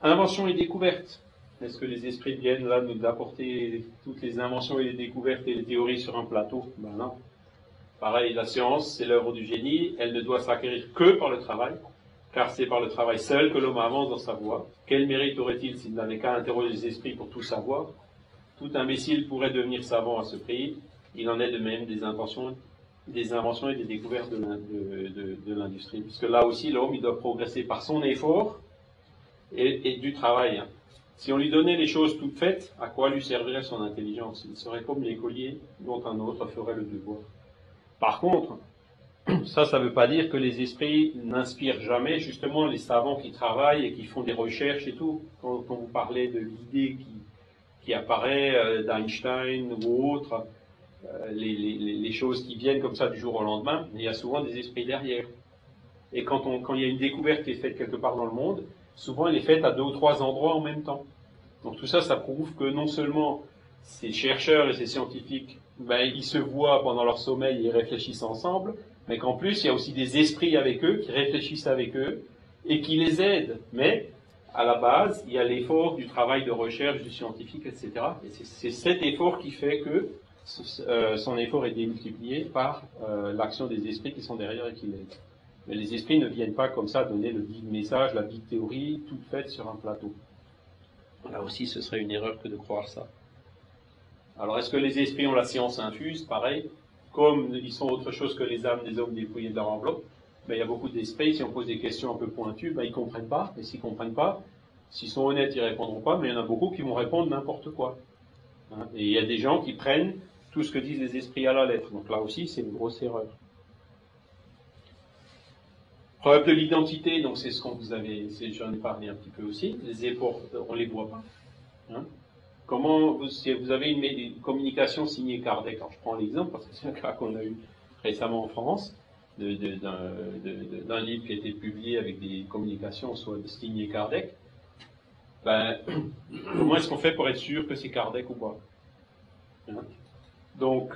Invention et découverte. Est-ce que les esprits viennent là nous apporter toutes les inventions et les découvertes et les théories sur un plateau? Ben non. Pareil, la science, c'est l'œuvre du génie, elle ne doit s'acquérir que par le travail, car c'est par le travail seul que l'homme avance dans sa voie. Quel mérite aurait-il s'il n'avait qu'à interroger les esprits pour tout savoir? Tout imbécile pourrait devenir savant à ce prix. Il en est de même des inventions, des inventions et des découvertes de, l'industrie. Puisque là aussi, l'homme, il doit progresser par son effort et, du travail. Si on lui donnait les choses toutes faites, à quoi lui servirait son intelligence? Il serait comme l'écolier dont un autre ferait le devoir. Par contre, ça, ça ne veut pas dire que les esprits n'inspirent jamais justement les savants qui travaillent et qui font des recherches et tout. Quand, vous parlez de l'idée qui, apparaît euh, d'Einstein ou autre, euh, les, choses qui viennent comme ça du jour au lendemain, il y a souvent des esprits derrière. Et quand, quand il y a une découverte qui est faite quelque part dans le monde, souvent elle est faite à deux ou trois endroits en même temps. Donc tout ça, ça prouve que non seulement ces chercheurs et ces scientifiques ben, ils se voient pendant leur sommeil et réfléchissent ensemble, mais qu'en plus, il y a aussi des esprits avec eux qui réfléchissent avec eux et qui les aident. Mais à la base, il y a l'effort du travail de recherche, du scientifique, etc. Et c'est cet effort qui fait que euh, son effort est démultiplié par euh, l'action des esprits qui sont derrière et qui l'aident. Mais les esprits ne viennent pas comme ça donner le vide message, la vide théorie, toute faite sur un plateau. Là aussi, ce serait une erreur que de croire ça. Alors, est-ce que les esprits ont la science infuse? Pareil. Comme ils sont autre chose que les âmes des hommes dépouillés de leur enveloppe, ben, il y a beaucoup d'esprits, si on pose des questions un peu pointues, ben, ils ne comprennent pas. Et s'ils ne comprennent pas, s'ils sont honnêtes, ils ne répondront pas, mais il y en a beaucoup qui vont répondre n'importe quoi. Hein. Et il y a des gens qui prennent tout ce que disent les esprits à la lettre. Donc là aussi, c'est une grosse erreur. Preuve de l'identité, donc c'est ce qu'on vous avait, j'en ai parlé un petit peu aussi. Les efforts, on les voit pas. Hein. Comment, vous, si vous avez une, communication signée Kardec, alors je prends l'exemple parce que c'est un cas qu'on a eu récemment en France, d'un livre qui a été publié avec des communications soit signées Kardec, ben, comment est-ce qu'on fait pour être sûr que c'est Kardec ou pas hein? Donc,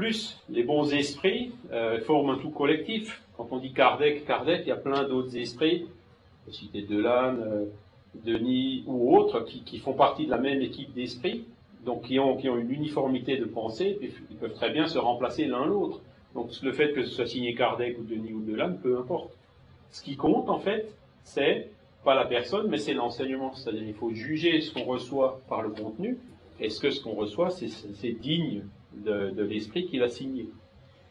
plus, les bons esprits euh, forment un tout collectif. Quand on dit Kardec, Kardec, il y a plein d'autres esprits. Je citer Delane, euh, Denis ou autres qui, font partie de la même équipe d'esprit, donc qui ont, une uniformité de pensée, ils peuvent très bien se remplacer l'un l'autre. Donc le fait que ce soit signé Kardec ou Denis ou Delane, peu importe. Ce qui compte en fait, c'est pas la personne, mais c'est l'enseignement. C'est-à-dire il faut juger ce qu'on reçoit par le contenu. Est-ce que ce qu'on reçoit, c'est digne de, l'esprit qu'il a signé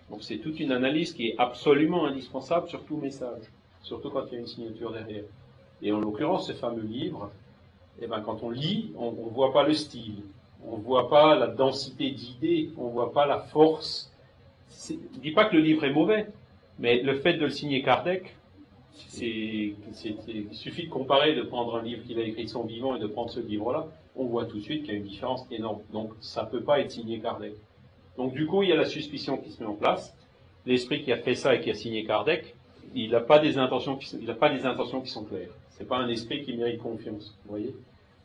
Donc c'est toute une analyse qui est absolument indispensable sur tout message, surtout quand il y a une signature derrière. Et en l'occurrence, ce fameux livre, eh ben, quand on lit, on ne voit pas le style, on ne voit pas la densité d'idées, on ne voit pas la force. Je ne dis pas que le livre est mauvais, mais le fait de le signer Kardec, il suffit de comparer, de prendre un livre qu'il a écrit son vivant et de prendre ce livre-là, on voit tout de suite qu'il y a une différence énorme. Donc ça ne peut pas être signé Kardec. Donc du coup, il y a la suspicion qui se met en place. L'esprit qui a fait ça et qui a signé Kardec, il n'a pas des intentions qui, il pas des intentions qui sont claires. C'est pas un esprit qui mérite confiance, vous voyez.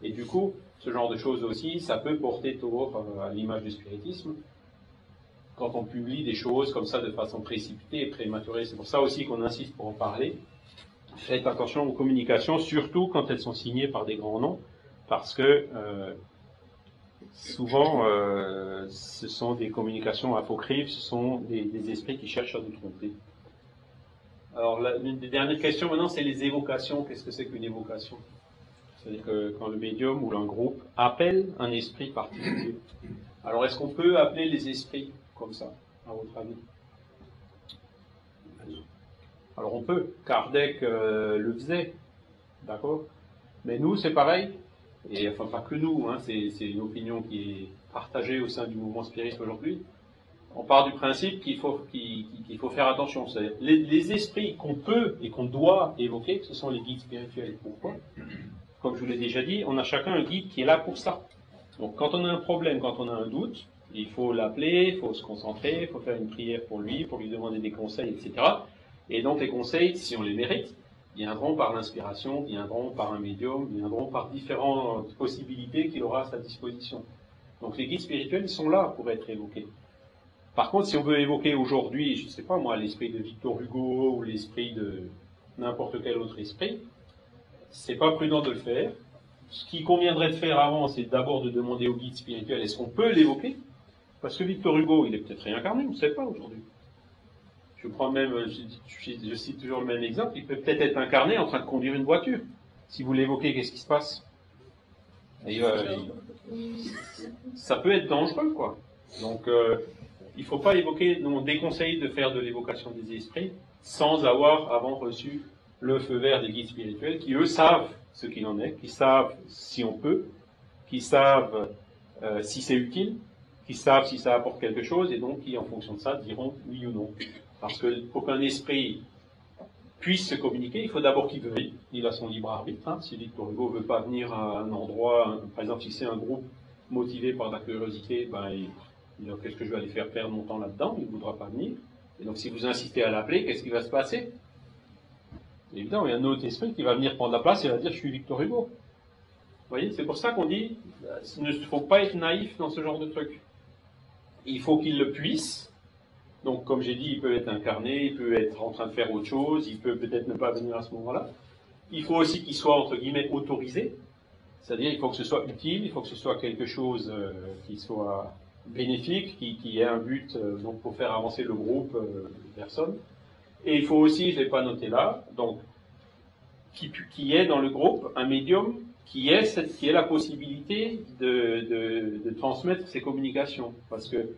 Et du coup, ce genre de choses aussi, ça peut porter tort euh, à l'image du spiritisme quand on publie des choses comme ça de façon précipitée et prématurée. C'est pour ça aussi qu'on insiste pour en parler. faites attention aux communications, surtout quand elles sont signées par des grands noms, parce que euh, souvent euh, ce sont des communications apocryphes, ce sont des, esprits qui cherchent à nous tromper. Alors, une des dernières questions maintenant, c'est les évocations. Qu'est-ce que c'est qu'une évocation? C'est-à-dire que quand le médium ou un groupe appelle un esprit particulier. Alors, est-ce qu'on peut appeler les esprits comme ça, à votre avis? Alors, on peut. Kardec euh, le faisait, d'accord? Mais nous, c'est pareil. Et enfin, pas que nous, hein, c'est une opinion qui est partagée au sein du mouvement spirit aujourd'hui on part du principe qu'il faut, qu'il, faut faire attention. Les, les, esprits qu'on peut et qu'on doit évoquer, ce sont les guides spirituels. Pourquoi? Comme je vous l'ai déjà dit, on a chacun un guide qui est là pour ça. Donc quand on a un problème, quand on a un doute, il faut l'appeler, il faut se concentrer, il faut faire une prière pour lui, pour lui demander des conseils, etc. Et donc les conseils, si on les mérite, viendront par l'inspiration, viendront par un médium, viendront par différentes possibilités qu'il aura à sa disposition. Donc les guides spirituels, sont là pour être évoqués. Par contre, si on veut évoquer aujourd'hui, je ne sais pas moi, l'esprit de Victor Hugo ou l'esprit de n'importe quel autre esprit, c'est pas prudent de le faire. Ce qui conviendrait de faire avant, c'est d'abord de demander au guide spirituel est-ce qu'on peut l'évoquer? Parce que Victor Hugo, il est peut-être réincarné, on ne sait pas aujourd'hui. Je prends même, je, cite toujours le même exemple, il peut peut-être être incarné en train de conduire une voiture. Si vous l'évoquez, qu'est-ce qui se passe? Euh, Ça peut être dangereux, quoi. Donc, euh, il ne faut pas évoquer, on déconseille de faire de l'évocation des esprits sans avoir avant reçu le feu vert des guides spirituels qui eux savent ce qu'il en est, qui savent si on peut, qui savent euh, si c'est utile, qui savent si ça apporte quelque chose et donc qui en fonction de ça diront oui ou non. Parce que pour qu'un esprit puisse se communiquer, il faut d'abord qu'il veuille. Il a son libre arbitre. Hein. Si Victor Hugo ne veut pas venir à un endroit, par exemple si c'est un groupe motivé par la curiosité, ben, il, qu'est-ce que je vais aller faire perdre mon temps là-dedans? Il ne voudra pas venir. Et donc si vous insistez à l'appeler, qu'est-ce qui va se passer? Évidemment, il y a un autre esprit qui va venir prendre la place et va dire je suis Victor Hugo. Vous voyez, c'est pour ça qu'on dit il ne faut pas être naïf dans ce genre de truc. Il faut qu'il le puisse. Donc, comme j'ai dit, il peut être incarné, il peut être en train de faire autre chose, il peut peut-être ne pas venir à ce moment-là. Il faut aussi qu'il soit, entre guillemets, autorisé. C'est-à-dire, il faut que ce soit utile, il faut que ce soit quelque chose euh, qui soit bénéfique, qui, ait un but euh, donc pour faire avancer le groupe euh, de personnes. Et il faut aussi, je l'ai pas noté là, donc qui, qui est dans le groupe un médium qui est, la possibilité de, de, transmettre ces communications. Parce que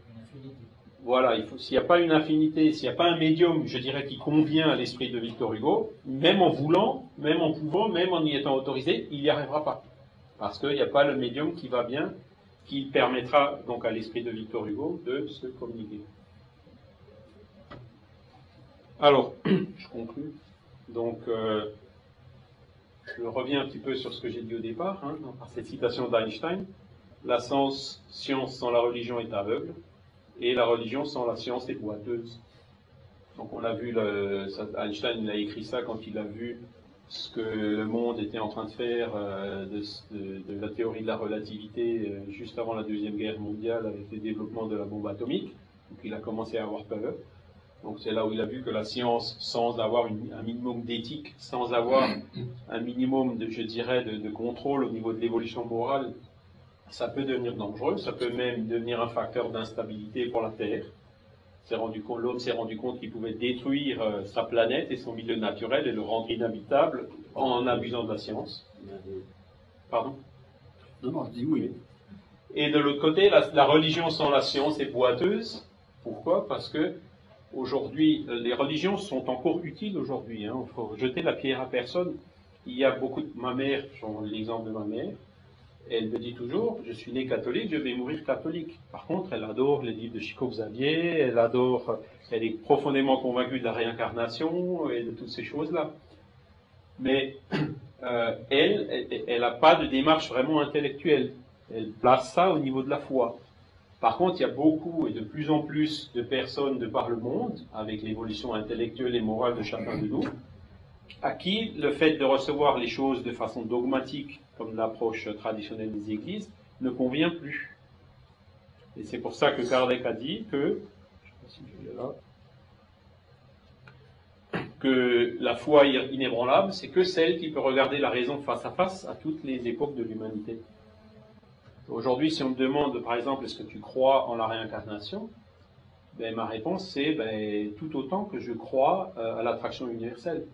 voilà, s'il n'y a pas une infinité, s'il n'y a pas un médium, je dirais, qui convient à l'esprit de Victor Hugo, même en voulant, même en pouvant, même en y étant autorisé, il n'y arrivera pas. Parce qu'il n'y a pas le médium qui va bien qui permettra donc à l'esprit de Victor Hugo de se communiquer. Alors, je conclue. Donc, euh, je reviens un petit peu sur ce que j'ai dit au départ, hein, par cette citation d'Einstein. La science, science sans la religion est aveugle, et la religion sans la science est boiteuse. Donc on a vu, Einstein a écrit ça quand il a vu ce que le monde était en train de faire euh, de, la théorie de la relativité euh, juste avant la Deuxième Guerre mondiale avec le développement de la bombe atomique. Donc il a commencé à avoir peur. Donc c'est là où il a vu que la science, sans avoir un minimum d'éthique, sans avoir un minimum, de, je dirais, de contrôle au niveau de l'évolution morale, ça peut devenir dangereux, ça peut même devenir un facteur d'instabilité pour la Terre l'homme s'est rendu compte qu'il pouvait détruire euh, sa planète et son milieu naturel et le rendre inhabitable en abusant de la science. Pardon? Non, non, je dis oui. Et de l'autre côté, la, religion sans la science est boiteuse. Pourquoi? Parce que aujourd'hui, les religions sont encore utiles aujourd'hui. Il hein. faut jeter la pierre à personne. Il y a beaucoup de ma mère, l'exemple de ma mère, elle me dit toujours, je suis né catholique, je vais mourir catholique. Par contre, elle adore les livres de Chico Xavier, elle adore, elle est profondément convaincue de la réincarnation et de toutes ces choses-là. Mais euh, elle, elle n'a pas de démarche vraiment intellectuelle. Elle place ça au niveau de la foi. Par contre, il y a beaucoup et de plus en plus de personnes de par le monde, avec l'évolution intellectuelle et morale de chacun de nous, à qui le fait de recevoir les choses de façon dogmatique comme l'approche traditionnelle des églises, ne convient plus. Et c'est pour ça que Kardec a dit que, la foi inébranlable, c'est que celle qui peut regarder la raison face à face à toutes les époques de l'humanité. Aujourd'hui, si on me demande, par exemple, est-ce que tu crois en la réincarnation ben, Ma réponse, c'est ben, tout autant que je crois euh, à l'attraction universelle.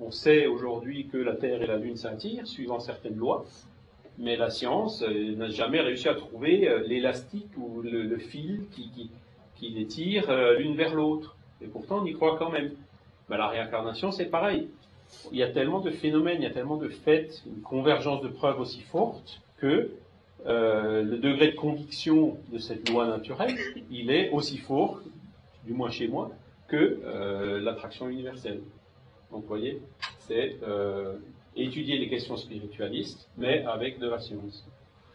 On sait aujourd'hui que la Terre et la Lune s'attirent, suivant certaines lois, mais la science euh, n'a jamais réussi à trouver euh, l'élastique ou le, fil qui, les tire l'une vers l'autre. Et pourtant, on y croit quand même. La réincarnation, c'est pareil. Il y a tellement de phénomènes, il y a tellement de faits, une convergence de preuves aussi forte que euh, le degré de conviction de cette loi naturelle, il est aussi fort, du moins chez moi, que euh, l'attraction universelle. Donc vous voyez, c'est euh, étudier les questions spiritualistes, mais avec de la science.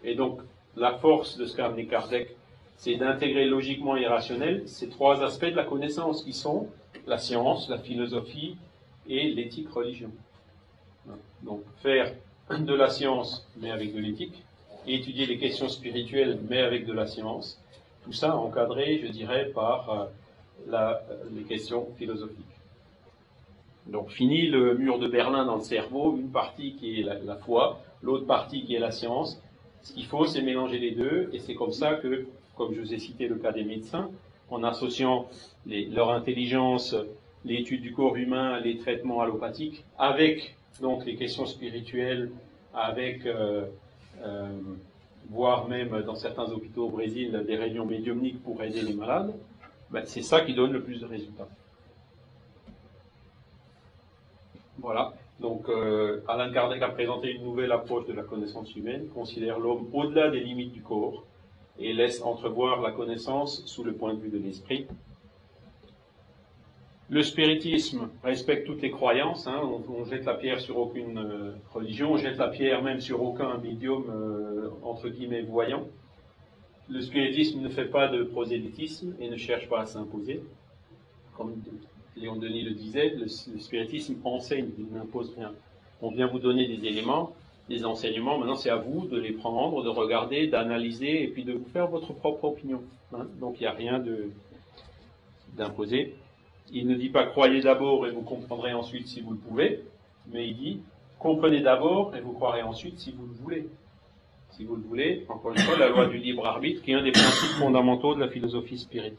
Et donc, la force de ce qu'a amené Kardec, c'est d'intégrer logiquement et rationnel ces trois aspects de la connaissance qui sont la science, la philosophie et l'éthique religion. Donc, faire de la science, mais avec de l'éthique, étudier les questions spirituelles, mais avec de la science. Tout ça encadré, je dirais, par euh, les questions philosophiques. Donc fini le mur de Berlin dans le cerveau, une partie qui est la, foi, l'autre partie qui est la science. Ce qu'il faut, c'est mélanger les deux, et c'est comme ça que, comme je vous ai cité le cas des médecins, en associant leur intelligence, l'étude du corps humain, les traitements allopathiques, avec donc les questions spirituelles, avec euh, euh, voire même dans certains hôpitaux au Brésil, des réunions médiumniques pour aider les malades, ben, c'est ça qui donne le plus de résultats. Voilà. Donc, euh, Alain Kardec a présenté une nouvelle approche de la connaissance humaine, considère l'homme au-delà des limites du corps et laisse entrevoir la connaissance sous le point de vue de l'esprit, le spiritisme respecte toutes les croyances. Hein. on, jette la pierre sur aucune euh, religion, on jette la pierre même sur aucun médium euh, entre guillemets voyant. Le spiritisme ne fait pas de prosélytisme et ne cherche pas à s'imposer. Comme Léon Denis le disait, le, spiritisme enseigne, il n'impose rien. On vient vous donner des éléments, des enseignements. Maintenant, c'est à vous de les prendre, de regarder, d'analyser et puis de vous faire votre propre opinion. Hein? Donc, il n'y a rien d'imposé. Il ne dit pas croyez d'abord et vous comprendrez ensuite si vous le pouvez, mais il dit comprenez d'abord et vous croirez ensuite si vous le voulez. Si vous le voulez, encore une fois, la loi du libre arbitre qui est un des principes fondamentaux de la philosophie spirit.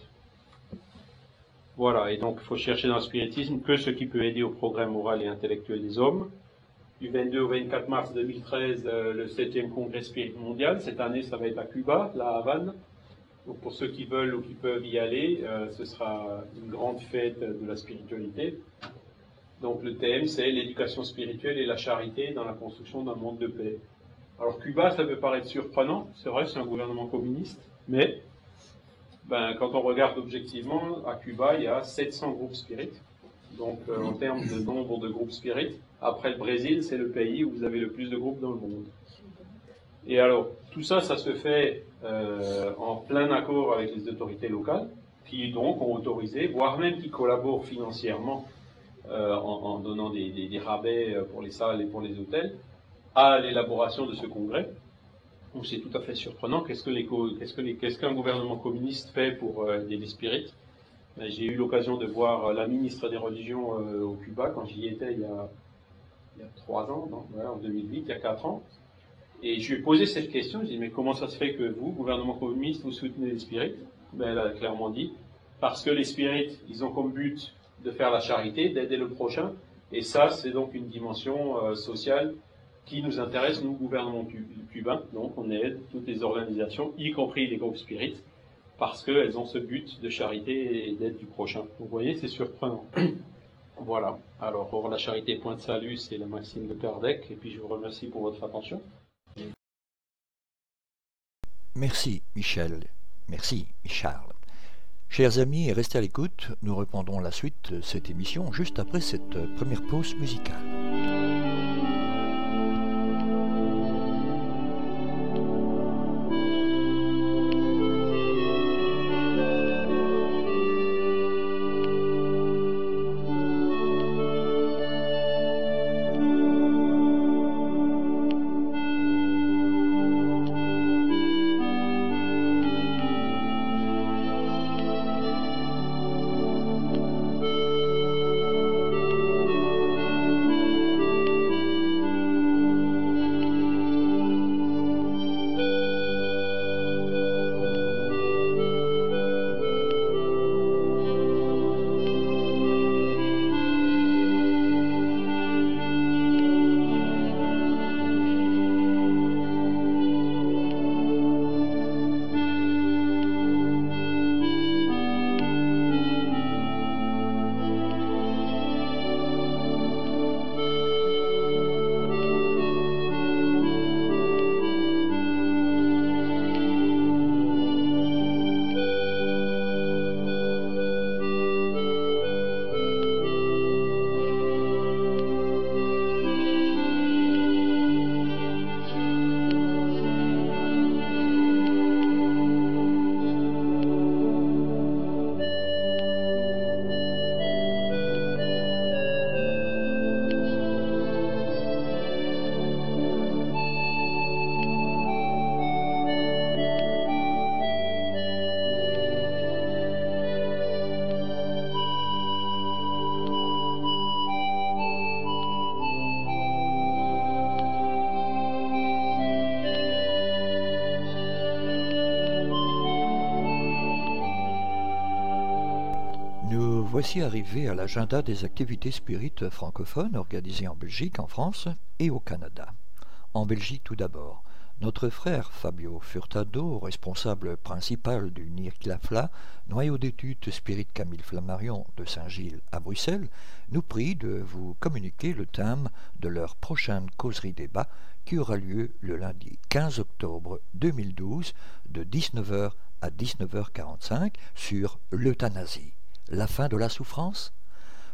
Voilà, et donc il faut chercher dans le spiritisme que ce qui peut aider au progrès moral et intellectuel des hommes. Du 22 au 24 mars 2013, euh, le 7e congrès spirit mondial. Cette année, ça va être à Cuba, la Havane. Donc pour ceux qui veulent ou qui peuvent y aller, euh, ce sera une grande fête de la spiritualité. Donc le thème, c'est l'éducation spirituelle et la charité dans la construction d'un monde de paix. Alors Cuba, ça peut paraître surprenant, c'est vrai, c'est un gouvernement communiste, mais ben, quand on regarde objectivement, à Cuba, il y a 700 groupes spirites. Donc euh, en termes de nombre de groupes spirites, après le Brésil, c'est le pays où vous avez le plus de groupes dans le monde. Et alors, tout ça, ça se fait euh, en plein accord avec les autorités locales, qui donc ont autorisé, voire même qui collaborent financièrement euh, en, donnant des, rabais pour les salles et pour les hôtels, à l'élaboration de ce congrès. Donc c'est tout à fait surprenant. Qu'est-ce qu'un gouvernement communiste fait pour aider les spirites ben, J'ai eu l'occasion de voir la ministre des Religions au Cuba quand j'y étais il y a, trois ans, en 2008, il y a quatre ans. Et je lui ai posé cette question, je lui ai dit, mais comment ça se fait que vous, gouvernement communiste, vous soutenez les spirites ben, Elle a clairement dit, parce que les spirites, ils ont comme but de faire la charité, d'aider le prochain, et ça, c'est donc une dimension euh, sociale qui nous intéresse, nous, gouvernement cubain. Donc, on aide toutes les organisations, y compris les groupes spirites, parce qu'elles ont ce but de charité et d'aide du prochain. Vous voyez, c'est surprenant. voilà. Alors, or, la charité, point de salut, c'est la maxime de Kardec, et puis je vous remercie pour votre attention. Merci, Michel. Merci, Michel. Chers amis, restez à l'écoute. Nous reprendrons la suite de cette émission juste après cette première pause musicale. Voici arrivés à l'agenda des activités spirites francophones organisées en Belgique, en France et au Canada. En Belgique tout d'abord. Notre frère Fabio Furtado, responsable principal du NIRCLAFLA, noyau d'études Spirit Camille Flammarion de Saint-Gilles à Bruxelles, nous prie de vous communiquer le thème de leur prochaine causerie débat qui aura lieu le lundi 15 octobre 2012 de 19h à 19h45 sur l'euthanasie la fin de la souffrance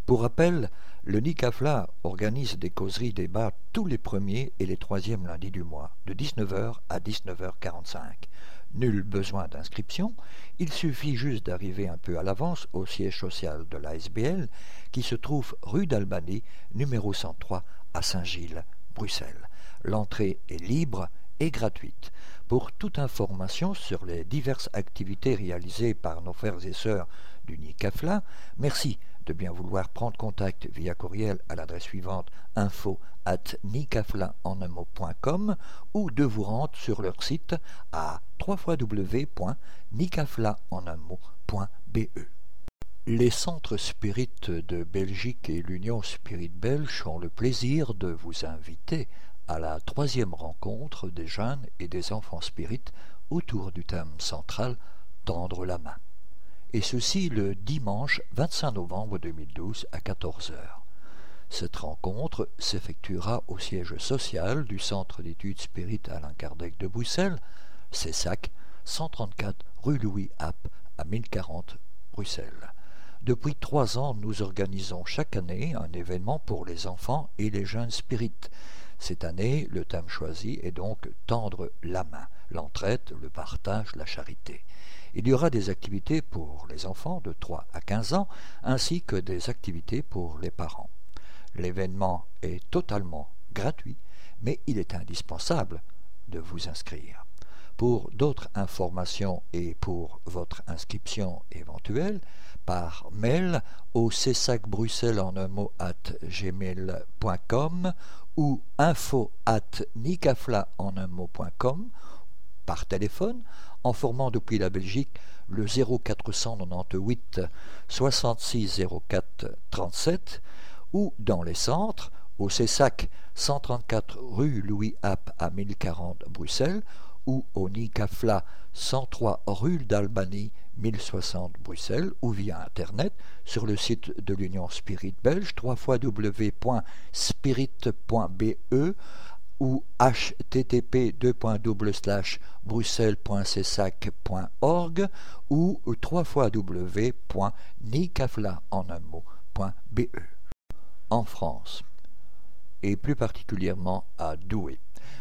Pour rappel, le NICAFLA organise des causeries débats tous les premiers et les troisièmes lundis du mois, de 19h à 19h45. Nul besoin d'inscription, il suffit juste d'arriver un peu à l'avance au siège social de l'ASBL qui se trouve rue d'Albanie, numéro 103 à Saint-Gilles, Bruxelles. L'entrée est libre et gratuite. Pour toute information sur les diverses activités réalisées par nos frères et sœurs du NICAFLA, merci de bien vouloir prendre contact via courriel à l'adresse suivante info at nicafla.com ou de vous rendre sur leur site à www.nicaflaenunmot.be. Les centres spirites de Belgique et l'Union Spirit Belge ont le plaisir de vous inviter à la troisième rencontre des jeunes et des enfants spirites autour du thème central Tendre la main. Et ceci le dimanche 25 novembre 2012 à 14 heures. Cette rencontre s'effectuera au siège social du Centre d'études spirites Alain Kardec de Bruxelles, CESAC, 134 rue Louis App à 1040 Bruxelles. Depuis trois ans, nous organisons chaque année un événement pour les enfants et les jeunes spirites cette année, le thème choisi est donc Tendre la main, l'entraide, le partage, la charité. Il y aura des activités pour les enfants de 3 à 15 ans, ainsi que des activités pour les parents. L'événement est totalement gratuit, mais il est indispensable de vous inscrire. Pour d'autres informations et pour votre inscription éventuelle, par mail au cessacbruxelles en un mot at gmail.com ou info at nicafla en un mot.com par téléphone en formant depuis la Belgique le 0498 66 04 37 ou dans les centres au CESAC 134 rue Louis App à 1040 Bruxelles ou au NICAFLA 103 rue d'Albanie 1060 Bruxelles ou via Internet sur le site de l'Union Spirit Belge www.spirit.be ou http bruxelles.cessac.org ou www.nicafla.be en France et plus particulièrement à Douai.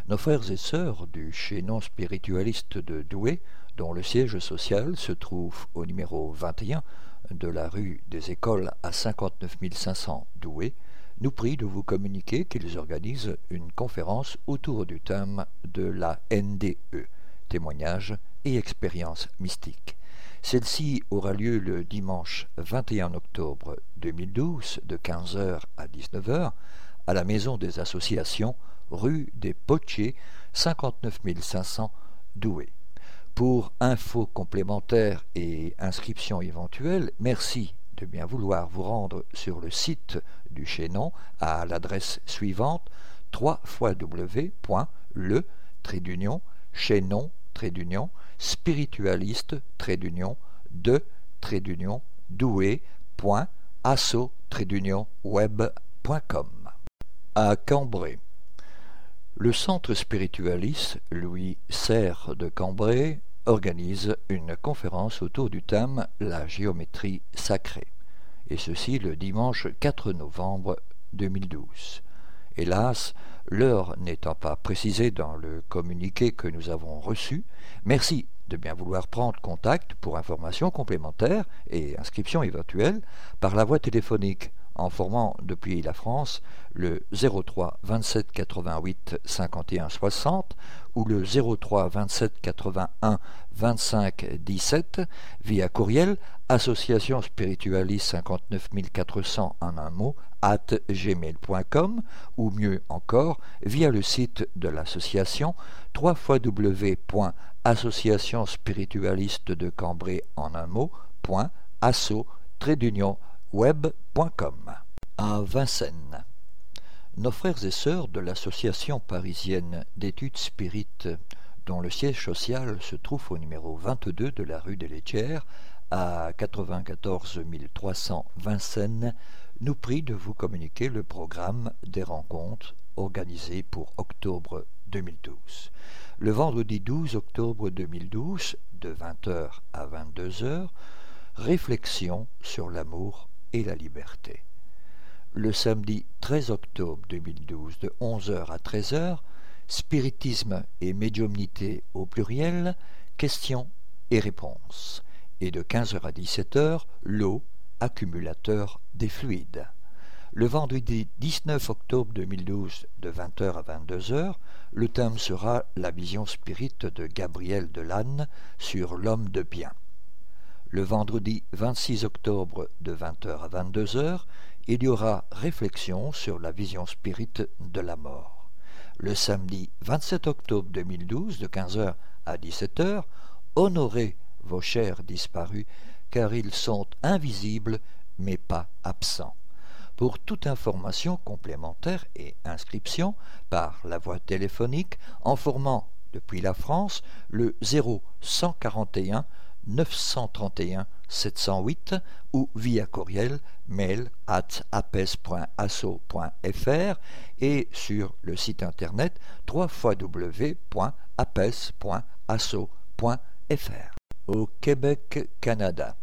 Nos frères et sœurs du chaînon spiritualiste de Douai dont le siège social se trouve au numéro 21 de la rue des Écoles à 59 500 Douai, nous prie de vous communiquer qu'ils organisent une conférence autour du thème de la NDE, témoignages et expériences mystiques. Celle-ci aura lieu le dimanche 21 octobre 2012 de 15h à 19h à la Maison des Associations, rue des Potiers, 59 500 Douai. Pour infos complémentaires et inscriptions éventuelles, merci de bien vouloir vous rendre sur le site du chaînon à l'adresse suivante www.le d'union chaînon d'union spiritualiste d'union de d'union doué.asso web.com à Cambrai le centre spiritualiste Louis Serre de Cambrai organise une conférence autour du thème La géométrie sacrée, et ceci le dimanche 4 novembre 2012. Hélas, l'heure n'étant pas précisée dans le communiqué que nous avons reçu, merci de bien vouloir prendre contact pour informations complémentaires et inscriptions éventuelles par la voie téléphonique en formant depuis la France le 03 27 88 51 60 ou le 03 27 81 25 17 via courriel association spiritualiste 59 400 en un mot at gmail.com ou mieux encore via le site de l'association www.association spiritualiste de Cambrai en un mot .asso web.com. À Vincennes. Nos frères et sœurs de l'association parisienne d'études spirites, dont le siège social se trouve au numéro 22 de la rue des Laitières, à 94 300 Vincennes, nous prient de vous communiquer le programme des rencontres organisées pour octobre 2012. Le vendredi 12 octobre 2012, de 20h à 22h, réflexion sur l'amour et la liberté. Le samedi 13 octobre 2012, de 11h à 13h, spiritisme et médiumnité au pluriel, questions et réponses. Et de 15h à 17h, l'eau, accumulateur des fluides. Le vendredi 19 octobre 2012, de 20h à 22h, le thème sera La vision spirite de Gabriel Delanne sur l'homme de bien. Le vendredi 26 octobre, de 20h à 22h, il y aura réflexion sur la vision spirite de la mort. Le samedi 27 octobre 2012, de 15h à 17h, honorez vos chers disparus, car ils sont invisibles mais pas absents. Pour toute information complémentaire et inscription par la voie téléphonique en formant depuis la France le 0141 931 708 ou via courriel mail at apes.asso.fr et sur le site internet www.apes.asso.fr. Au Québec, Canada.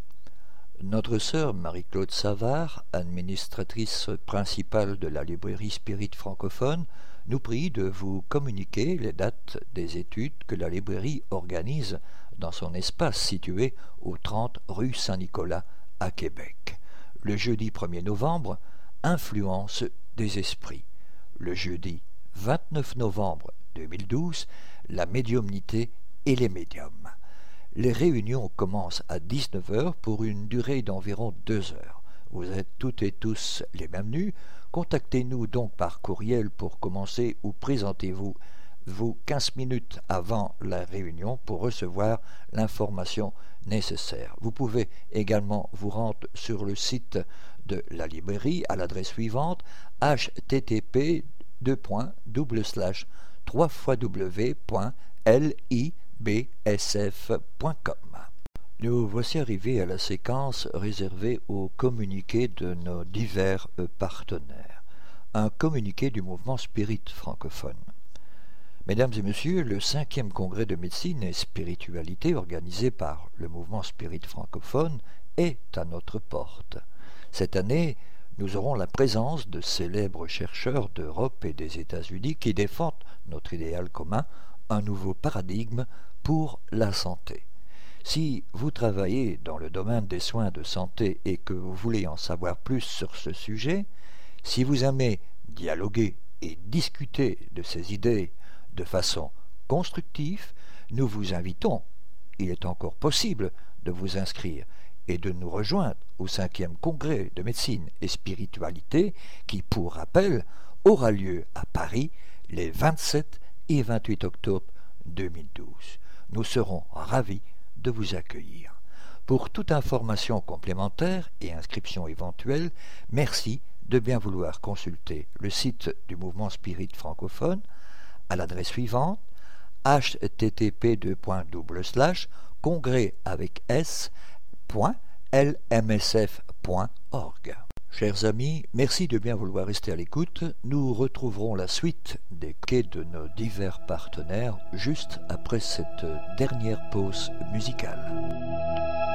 Notre sœur Marie-Claude Savard, administratrice principale de la librairie Spirit francophone, nous prie de vous communiquer les dates des études que la librairie organise dans son espace situé au 30 rue Saint-Nicolas à Québec. Le jeudi 1er novembre, Influence des esprits. Le jeudi 29 novembre 2012, La médiumnité et les médiums. Les réunions commencent à 19h pour une durée d'environ deux heures. Vous êtes toutes et tous les mêmes nus. Contactez-nous donc par courriel pour commencer ou présentez-vous vous 15 minutes avant la réunion pour recevoir l'information nécessaire. Vous pouvez également vous rendre sur le site de la librairie à l'adresse suivante http 3 www.li bsf.com. Nous voici arrivés à la séquence réservée au communiqué de nos divers partenaires, un communiqué du mouvement spirit francophone. Mesdames et messieurs, le cinquième congrès de médecine et spiritualité organisé par le mouvement spirit francophone est à notre porte. Cette année, nous aurons la présence de célèbres chercheurs d'Europe et des États-Unis qui défendent notre idéal commun un nouveau paradigme pour la santé. Si vous travaillez dans le domaine des soins de santé et que vous voulez en savoir plus sur ce sujet, si vous aimez dialoguer et discuter de ces idées de façon constructive, nous vous invitons, il est encore possible de vous inscrire et de nous rejoindre au cinquième congrès de médecine et spiritualité qui, pour rappel, aura lieu à Paris les 27 et 28 octobre 2012. Nous serons ravis de vous accueillir. Pour toute information complémentaire et inscription éventuelle, merci de bien vouloir consulter le site du mouvement spirit francophone à l'adresse suivante http congrès avec. Chers amis, merci de bien vouloir rester à l'écoute. Nous retrouverons la suite des quais de nos divers partenaires juste après cette dernière pause musicale.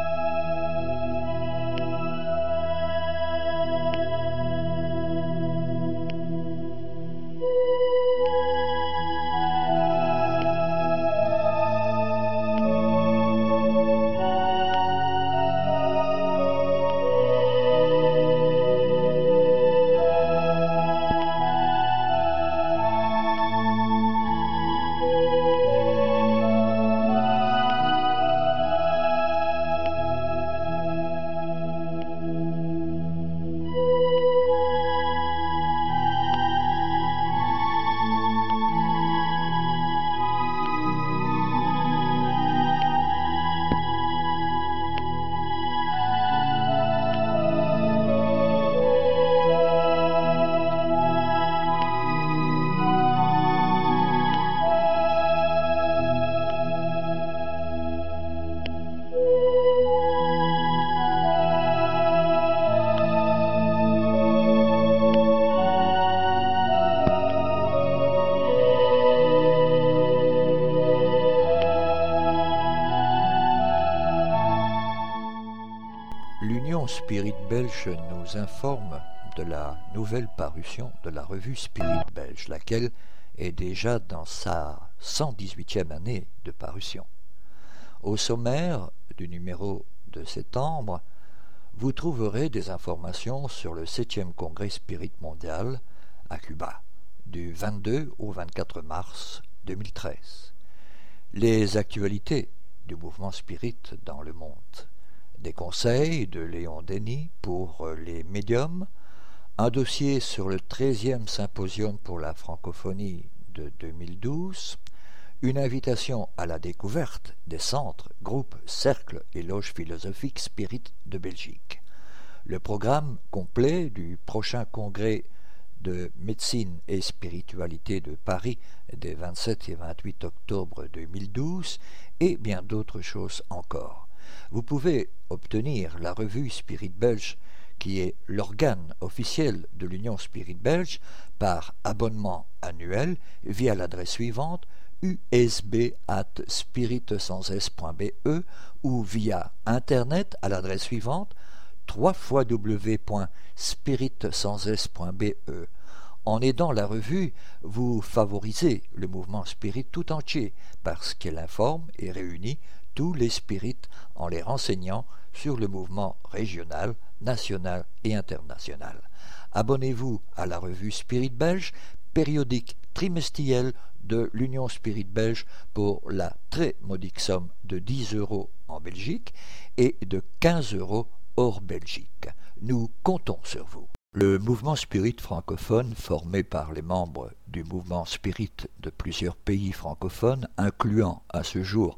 Belge nous informe de la nouvelle parution de la revue Spirit Belge, laquelle est déjà dans sa 118e année de parution. Au sommaire du numéro de septembre, vous trouverez des informations sur le 7e congrès Spirit mondial à Cuba, du 22 au 24 mars 2013. Les actualités du mouvement spirit dans le monde. Des conseils de Léon Denis pour les médiums, un dossier sur le 13e symposium pour la francophonie de 2012, une invitation à la découverte des centres, groupes, cercles et loges philosophiques spirit de Belgique. Le programme complet du prochain congrès de médecine et spiritualité de Paris des 27 et 28 octobre 2012 et bien d'autres choses encore. Vous pouvez obtenir la revue Spirit Belge qui est l'organe officiel de l'Union Spirit Belge par abonnement annuel via l'adresse suivante usb at spirit-sans-s.be ou via internet à l'adresse suivante www.spirit-sans-s.be. En aidant la revue, vous favorisez le mouvement spirit tout entier parce qu'elle informe et réunit tous les spirites en les renseignant sur le mouvement régional, national et international. Abonnez-vous à la revue Spirit Belge, périodique trimestrielle de l'Union Spirit Belge pour la très modique somme de 10 euros en Belgique et de 15 euros hors Belgique. Nous comptons sur vous. Le mouvement spirit francophone, formé par les membres du mouvement spirit de plusieurs pays francophones, incluant à ce jour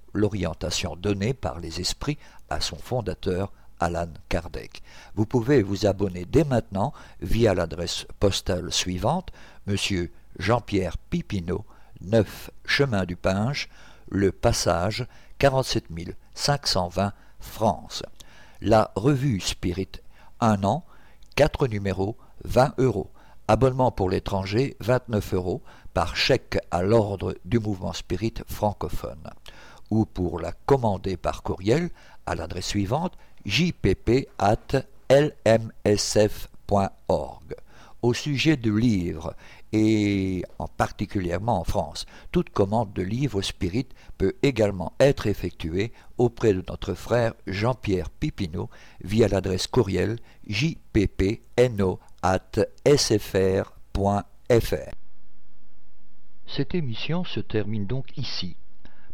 l'orientation donnée par les esprits à son fondateur Alan Kardec. Vous pouvez vous abonner dès maintenant via l'adresse postale suivante Monsieur Jean-Pierre Pipineau, 9 Chemin du Pinge, Le Passage, 47 520 France. La revue Spirit, un an, quatre numéros, 20 euros. Abonnement pour l'étranger, 29 euros, par chèque à l'ordre du mouvement spirit francophone. Ou pour la commander par courriel à l'adresse suivante jpp at lmsf.org. Au sujet de livres, et en particulièrement en France, toute commande de livres spirit peut également être effectuée auprès de notre frère Jean-Pierre Pipineau via l'adresse courriel jppno sfr.fr. Cette émission se termine donc ici.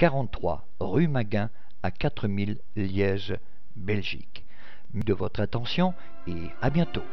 43 rue Maguin à 4000 Liège, Belgique. De votre attention et à bientôt.